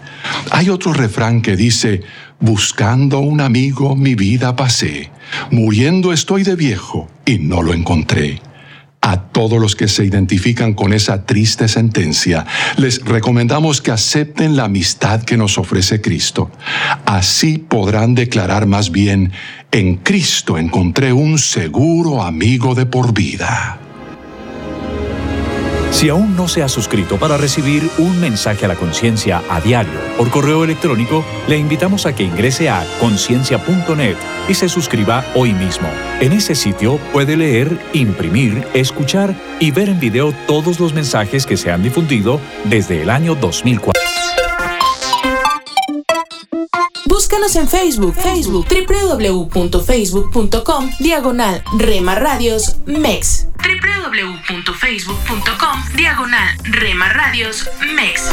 Hay otro refrán que dice, Buscando un amigo mi vida pasé, muriendo estoy de viejo y no lo encontré. A todos los que se identifican con esa triste sentencia, les recomendamos que acepten la amistad que nos ofrece Cristo. Así podrán declarar más bien, en Cristo encontré un seguro amigo de por vida. Si aún no se ha suscrito para recibir un mensaje a la conciencia a diario por correo electrónico, le invitamos a que ingrese a conciencia.net y se suscriba hoy mismo. En ese sitio puede leer, imprimir, escuchar y ver en video todos los mensajes que se han difundido desde el año 2004. Búscanos en Facebook, Facebook, www.facebook.com, diagonal Rema Radios MEX. www.facebook.com, diagonal Rema Radios MEX.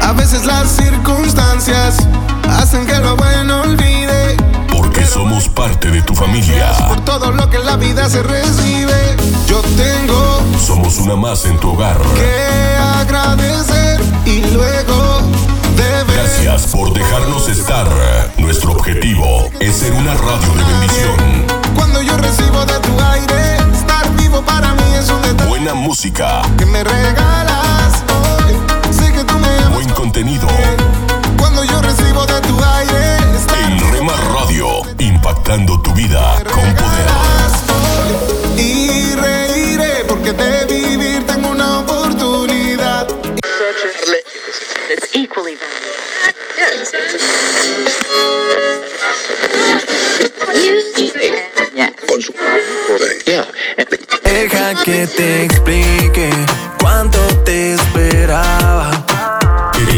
A veces las circunstancias hacen que lo bueno olvide. Somos parte de tu familia. Por todo lo que en la vida se recibe, yo tengo Somos una más en tu hogar. que agradecer y luego deber. Gracias por dejarnos estar. Nuestro objetivo es ser una radio de bendición. Cuando yo recibo de tu aire, estar vivo para mí es un detalle Buena música, que me regalas buen contenido. Cuando yo recibo de tu aire, En Rema Radio, impactando tu vida con poder. y reiré porque de vivir tengo una oportunidad. Deja que te explique cuánto te esperaba.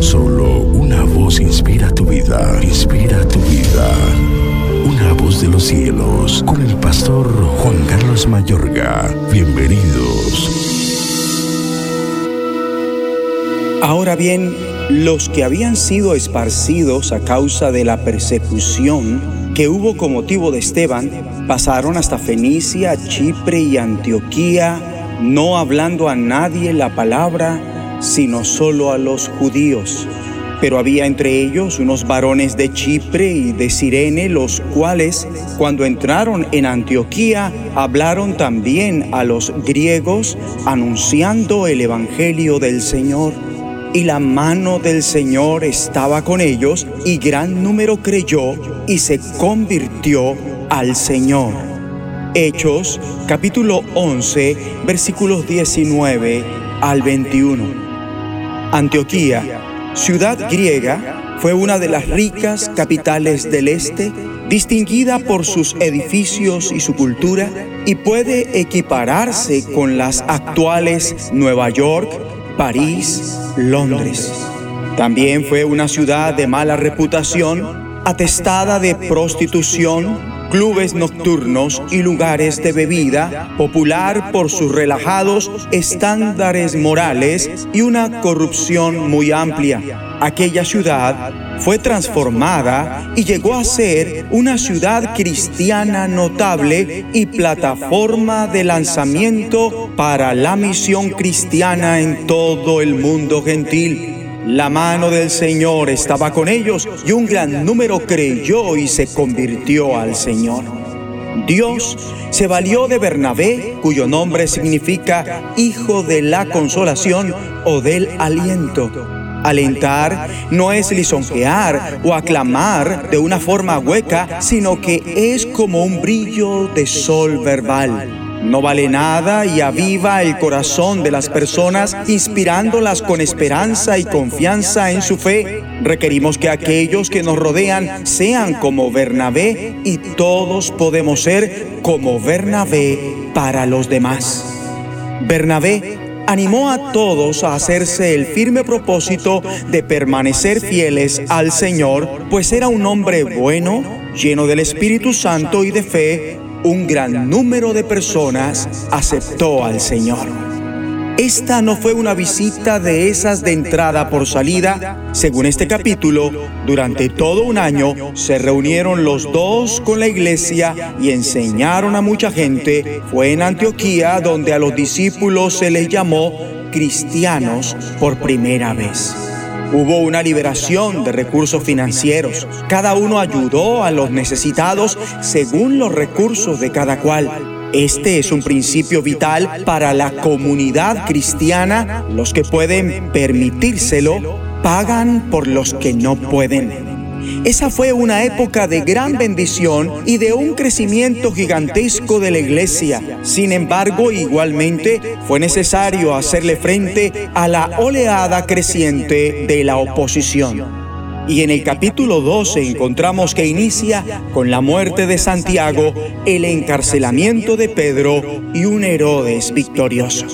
Solo una voz inspira tu vida, inspira tu vida. Una voz de los cielos, con el pastor Juan Carlos Mayorga. Bienvenidos. Ahora bien, los que habían sido esparcidos a causa de la persecución que hubo con motivo de Esteban, pasaron hasta Fenicia, Chipre y Antioquía, no hablando a nadie la palabra, sino solo a los judíos. Pero había entre ellos unos varones de Chipre y de Sirene, los cuales, cuando entraron en Antioquía, hablaron también a los griegos, anunciando el Evangelio del Señor. Y la mano del Señor estaba con ellos, y gran número creyó y se convirtió al Señor. Hechos capítulo 11 versículos 19 al 21. Antioquía, ciudad griega, fue una de las ricas capitales del este, distinguida por sus edificios y su cultura, y puede equipararse con las actuales Nueva York, París, Londres. También fue una ciudad de mala reputación, atestada de prostitución, clubes nocturnos y lugares de bebida, popular por sus relajados estándares morales y una corrupción muy amplia. Aquella ciudad fue transformada y llegó a ser una ciudad cristiana notable y plataforma de lanzamiento para la misión cristiana en todo el mundo gentil. La mano del Señor estaba con ellos y un gran número creyó y se convirtió al Señor. Dios se valió de Bernabé, cuyo nombre significa hijo de la consolación o del aliento. Alentar no es lisonjear o aclamar de una forma hueca, sino que es como un brillo de sol verbal. No vale nada y aviva el corazón de las personas, inspirándolas con esperanza y confianza en su fe. Requerimos que aquellos que nos rodean sean como Bernabé y todos podemos ser como Bernabé para los demás. Bernabé animó a todos a hacerse el firme propósito de permanecer fieles al Señor, pues era un hombre bueno, lleno del Espíritu Santo y de fe, un gran número de personas aceptó al Señor. Esta no fue una visita de esas de entrada por salida. Según este capítulo, durante todo un año se reunieron los dos con la iglesia y enseñaron a mucha gente. Fue en Antioquía donde a los discípulos se les llamó cristianos por primera vez. Hubo una liberación de recursos financieros. Cada uno ayudó a los necesitados según los recursos de cada cual. Este es un principio vital para la comunidad cristiana. Los que pueden permitírselo pagan por los que no pueden. Esa fue una época de gran bendición y de un crecimiento gigantesco de la iglesia. Sin embargo, igualmente fue necesario hacerle frente a la oleada creciente de la oposición. Y en el capítulo 12 encontramos que inicia con la muerte de Santiago, el encarcelamiento de Pedro y un Herodes victorioso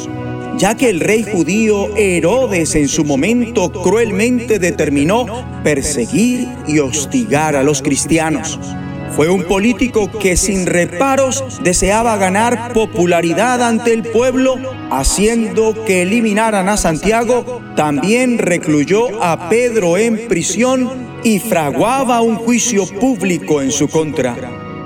ya que el rey judío Herodes en su momento cruelmente determinó perseguir y hostigar a los cristianos. Fue un político que sin reparos deseaba ganar popularidad ante el pueblo, haciendo que eliminaran a Santiago, también recluyó a Pedro en prisión y fraguaba un juicio público en su contra.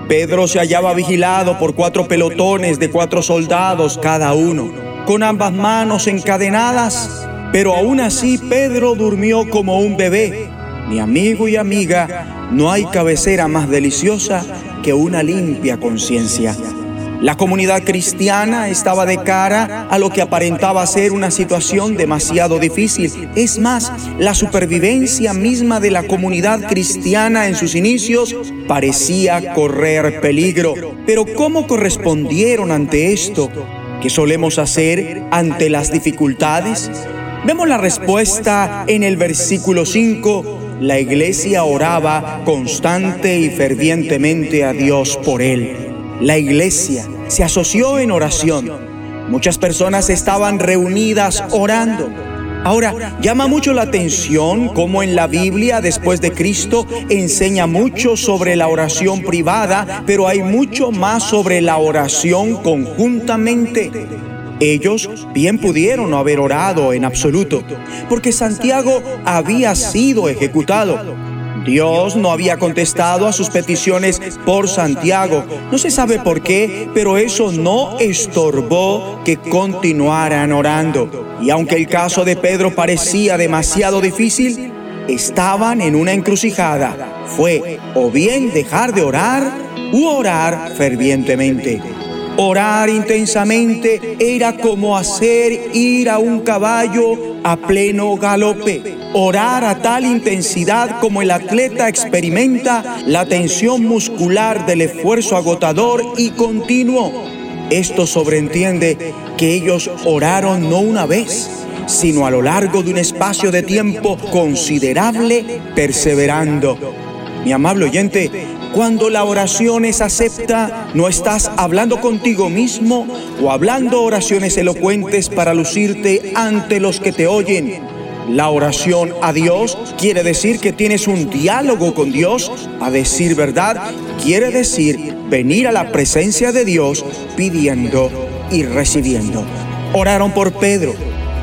Pedro se hallaba vigilado por cuatro pelotones de cuatro soldados cada uno con ambas manos encadenadas, pero aún así Pedro durmió como un bebé. Mi amigo y amiga, no hay cabecera más deliciosa que una limpia conciencia. La comunidad cristiana estaba de cara a lo que aparentaba ser una situación demasiado difícil. Es más, la supervivencia misma de la comunidad cristiana en sus inicios parecía correr peligro. Pero ¿cómo correspondieron ante esto? ¿Qué solemos hacer ante las dificultades? Vemos la respuesta en el versículo 5. La iglesia oraba constante y fervientemente a Dios por él. La iglesia se asoció en oración. Muchas personas estaban reunidas orando. Ahora, llama mucho la atención cómo en la Biblia, después de Cristo, enseña mucho sobre la oración privada, pero hay mucho más sobre la oración conjuntamente. Ellos bien pudieron no haber orado en absoluto, porque Santiago había sido ejecutado. Dios no había contestado a sus peticiones por Santiago. No se sabe por qué, pero eso no estorbó que continuaran orando. Y aunque el caso de Pedro parecía demasiado difícil, estaban en una encrucijada. Fue o bien dejar de orar u orar fervientemente. Orar intensamente era como hacer ir a un caballo a pleno galope. Orar a tal intensidad como el atleta experimenta la tensión muscular del esfuerzo agotador y continuo. Esto sobreentiende que ellos oraron no una vez, sino a lo largo de un espacio de tiempo considerable, perseverando. Mi amable oyente, cuando la oración es acepta, no estás hablando contigo mismo o hablando oraciones elocuentes para lucirte ante los que te oyen. La oración a Dios quiere decir que tienes un diálogo con Dios. A decir verdad, quiere decir venir a la presencia de Dios pidiendo y recibiendo. Oraron por Pedro.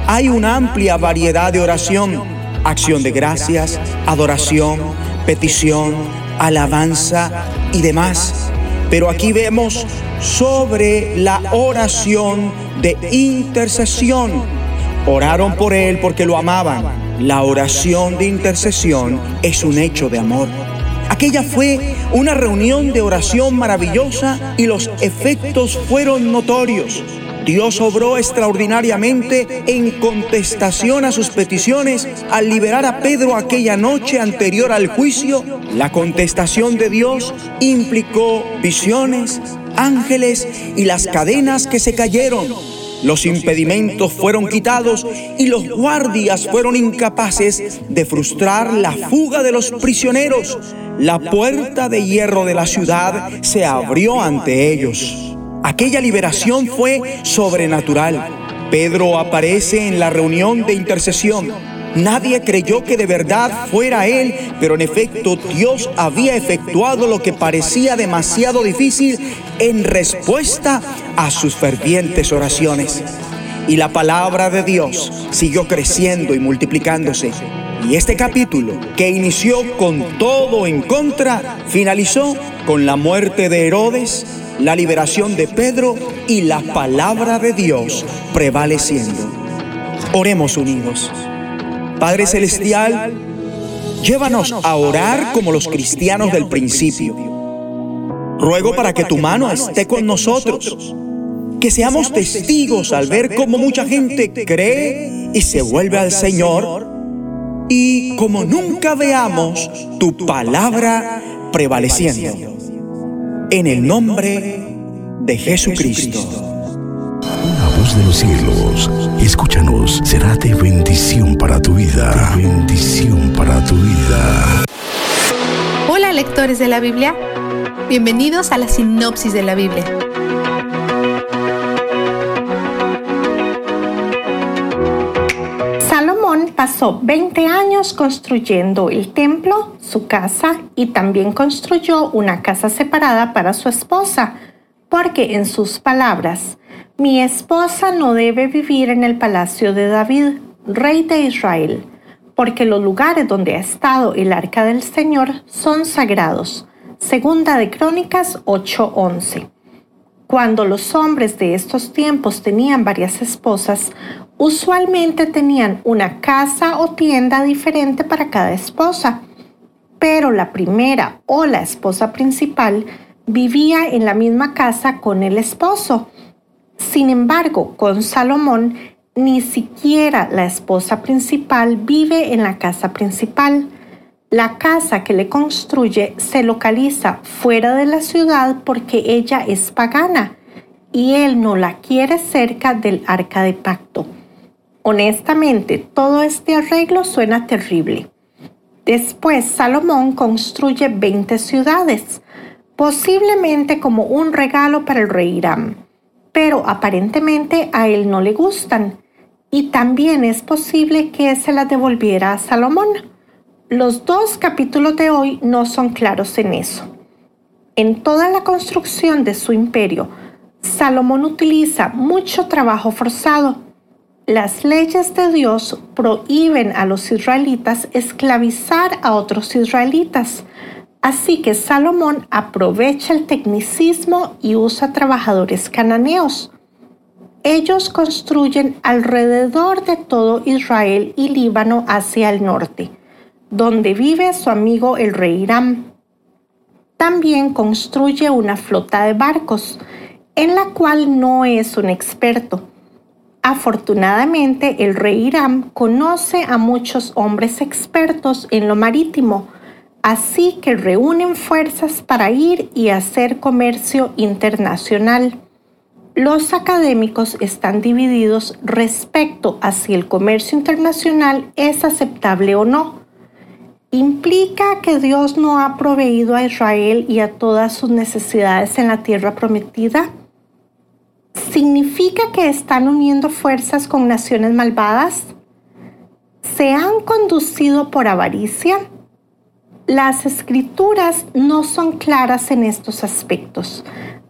Hay una amplia variedad de oración. Acción de gracias, adoración, petición, alabanza y demás. Pero aquí vemos sobre la oración de intercesión. Oraron por él porque lo amaban. La oración de intercesión es un hecho de amor. Aquella fue una reunión de oración maravillosa y los efectos fueron notorios. Dios obró extraordinariamente en contestación a sus peticiones al liberar a Pedro aquella noche anterior al juicio. La contestación de Dios implicó visiones, ángeles y las cadenas que se cayeron. Los impedimentos fueron quitados y los guardias fueron incapaces de frustrar la fuga de los prisioneros. La puerta de hierro de la ciudad se abrió ante ellos. Aquella liberación fue sobrenatural. Pedro aparece en la reunión de intercesión. Nadie creyó que de verdad fuera él, pero en efecto Dios había efectuado lo que parecía demasiado difícil en respuesta a sus fervientes oraciones. Y la palabra de Dios siguió creciendo y multiplicándose. Y este capítulo, que inició con todo en contra, finalizó con la muerte de Herodes la liberación de Pedro y la palabra de Dios prevaleciendo. Oremos unidos. Padre Celestial, llévanos a orar como los cristianos del principio. Ruego para que tu mano esté con nosotros, que seamos testigos al ver cómo mucha gente cree y se vuelve al Señor y como nunca veamos tu palabra prevaleciendo en el nombre de Jesucristo. Una voz de los cielos. Escúchanos, será de bendición para tu vida. De bendición para tu vida. Hola lectores de la Biblia. Bienvenidos a la sinopsis de la Biblia. Pasó 20 años construyendo el templo, su casa, y también construyó una casa separada para su esposa, porque en sus palabras, mi esposa no debe vivir en el palacio de David, rey de Israel, porque los lugares donde ha estado el arca del Señor son sagrados. Segunda de Crónicas 8:11. Cuando los hombres de estos tiempos tenían varias esposas, usualmente tenían una casa o tienda diferente para cada esposa, pero la primera o la esposa principal vivía en la misma casa con el esposo. Sin embargo, con Salomón, ni siquiera la esposa principal vive en la casa principal. La casa que le construye se localiza fuera de la ciudad porque ella es pagana y él no la quiere cerca del arca de pacto. Honestamente, todo este arreglo suena terrible. Después, Salomón construye 20 ciudades, posiblemente como un regalo para el rey Irán, pero aparentemente a él no le gustan, y también es posible que se las devolviera a Salomón. Los dos capítulos de hoy no son claros en eso. En toda la construcción de su imperio, Salomón utiliza mucho trabajo forzado. Las leyes de Dios prohíben a los israelitas esclavizar a otros israelitas, Así que Salomón aprovecha el tecnicismo y usa trabajadores cananeos. Ellos construyen alrededor de todo Israel y Líbano hacia el norte, donde vive su amigo el rey Irán. También construye una flota de barcos, en la cual no es un experto. Afortunadamente, el rey Irán conoce a muchos hombres expertos en lo marítimo, Así que reúnen fuerzas para ir y hacer comercio internacional. Los académicos están divididos respecto a si el comercio internacional es aceptable o no. ¿Implica que Dios no ha proveído a Israel y a todas sus necesidades en la tierra prometida? ¿Significa que están uniendo fuerzas con naciones malvadas? ¿Se han conducido por avaricia? Las escrituras no son claras en estos aspectos,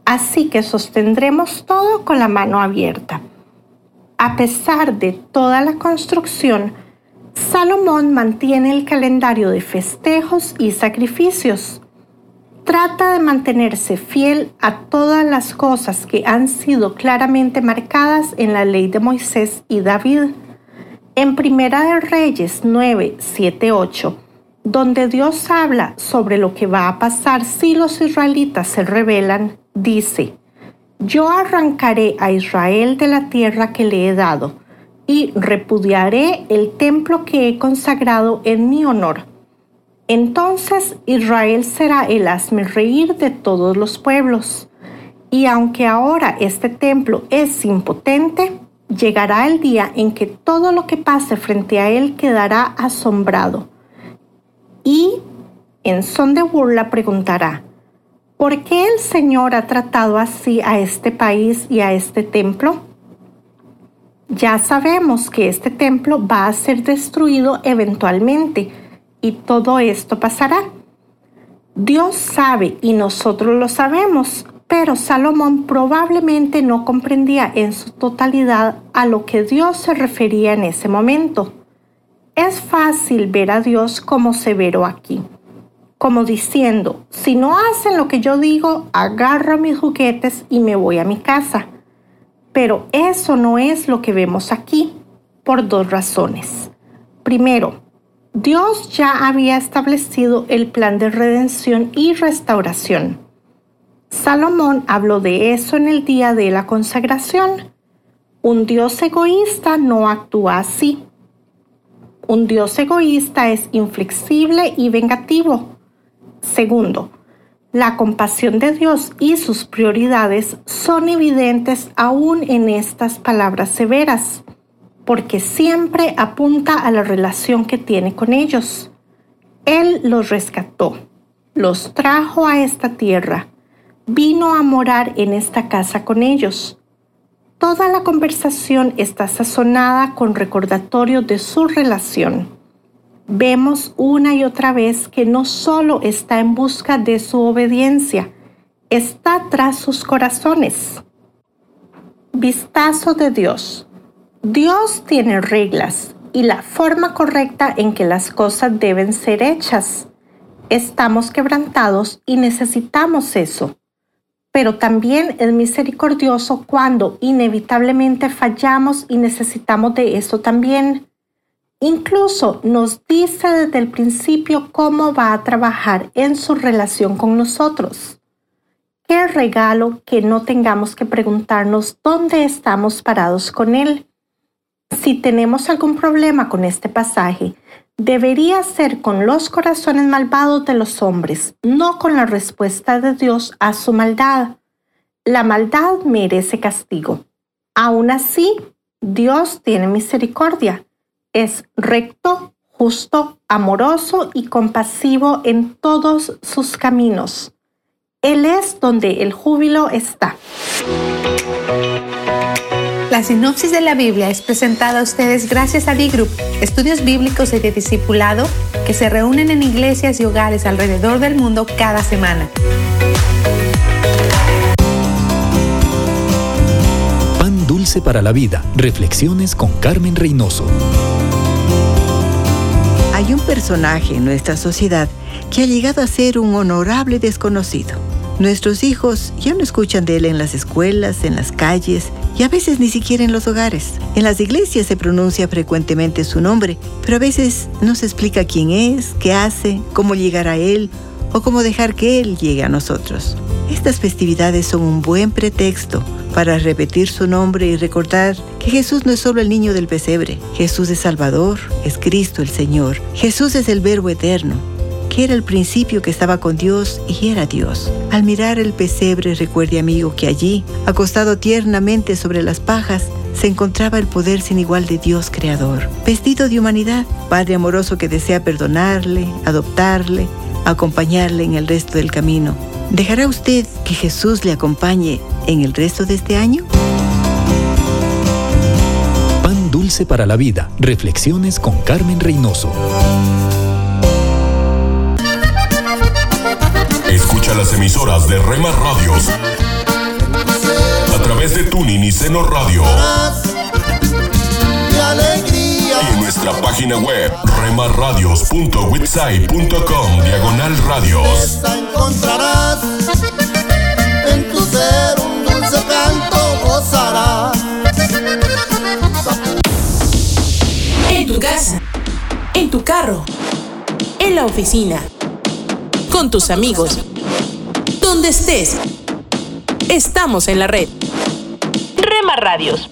así que sostendremos todo con la mano abierta. A pesar de toda la construcción, Salomón mantiene el calendario de festejos y sacrificios. Trata de mantenerse fiel a todas las cosas que han sido claramente marcadas en la ley de Moisés y David. En Primera de Reyes 9, 7, 8, donde Dios habla sobre lo que va a pasar si los israelitas se rebelan, dice, yo arrancaré a Israel de la tierra que le he dado y repudiaré el templo que he consagrado en mi honor. Entonces Israel será el hazme reír de todos los pueblos. Y aunque ahora este templo es impotente, llegará el día en que todo lo que pase frente a él quedará asombrado y en son de burla preguntará, ¿por qué el Señor ha tratado así a este país y a este templo? Ya sabemos que este templo va a ser destruido eventualmente y todo esto pasará. Dios sabe y nosotros lo sabemos, pero Salomón probablemente no comprendía en su totalidad a lo que Dios se refería en ese momento. Es fácil ver a Dios como severo aquí, como diciendo, si no hacen lo que yo digo, agarro mis juguetes y me voy a mi casa. Pero eso no es lo que vemos aquí, por dos razones. Primero, Dios ya había establecido el plan de redención y restauración. Salomón habló de eso en el día de la consagración. Un Dios egoísta no actúa así. Un Dios egoísta es inflexible y vengativo. Segundo, La compasión de Dios y sus prioridades son evidentes aún en estas palabras severas, porque siempre apunta a la relación que tiene con ellos. Él los rescató, los trajo a esta tierra, vino a morar en esta casa con ellos. Toda la conversación está sazonada con recordatorio de su relación. Vemos una y otra vez que no solo está en busca de su obediencia, está tras sus corazones. Vistazo de Dios. Dios tiene reglas y la forma correcta en que las cosas deben ser hechas. Estamos quebrantados y necesitamos eso pero también es misericordioso cuando inevitablemente fallamos y necesitamos de eso también. Incluso nos dice desde el principio cómo va a trabajar en su relación con nosotros. Qué regalo que no tengamos que preguntarnos dónde estamos parados con Él. Si tenemos algún problema con este pasaje, debería ser con los corazones malvados de los hombres, no con la respuesta de Dios a su maldad. La maldad merece castigo. Aún así, Dios tiene misericordia. Es recto, justo, amoroso y compasivo en todos sus caminos. Él es donde el júbilo está. La sinopsis de la Biblia es presentada a ustedes gracias a D-Group, estudios bíblicos y de discipulado que se reúnen en iglesias y hogares alrededor del mundo cada semana. Pan dulce para la vida. Reflexiones con Carmen Reynoso. Hay un personaje en nuestra sociedad que ha llegado a ser un honorable desconocido Nuestros hijos ya no escuchan de él en las escuelas, en las calles y a veces ni siquiera en los hogares. En las iglesias se pronuncia frecuentemente su nombre, pero a veces no se explica quién es, qué hace, cómo llegar a él o cómo dejar que él llegue a nosotros. Estas festividades son un buen pretexto para repetir su nombre y recordar que Jesús no es solo el niño del pesebre, Jesús es Salvador, es Cristo el Señor, Jesús es el Verbo eterno, que era el principio que estaba con Dios y era Dios. Al mirar el pesebre, recuerde amigo que allí, acostado tiernamente sobre las pajas, se encontraba el poder sin igual de Dios Creador, vestido de humanidad, Padre amoroso que desea perdonarle, adoptarle, acompañarle en el resto del camino. ¿Dejará usted que Jesús le acompañe en el resto de este año? Pan dulce para la vida. Reflexiones con Carmen Reynoso. Escucha las emisoras de Rema Radios a través de Tuning y Seno Radio. Y en nuestra página web remarradios.witsai.com diagonal radios. encontrarás en tu ser un dulce canto gozarás. En tu casa, en tu carro, en la oficina, con tus amigos, donde estés. Estamos en la red. Rema Radios.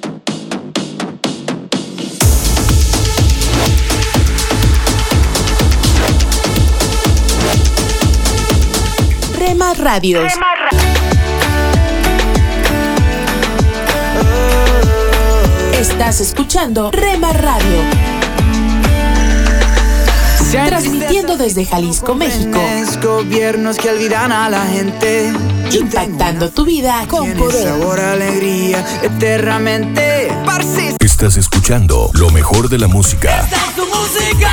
Rema Radios. Estás escuchando Rema Radio. Transmitiendo desde Jalisco, México. Gobiernos que olvidan a la gente. Impactando tu vida con poder. Sabor, alegría, eternamente. Estás escuchando lo mejor de la música Esta es tu música.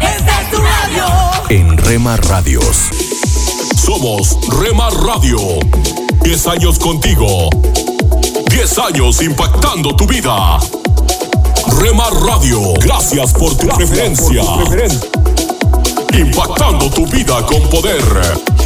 Esta es tu radio. en Rema Radios. Somos Rema Radio. 10 años contigo. 10 años impactando tu vida. Rema Radio, gracias por tu preferencia. Impactando tu vida con poder.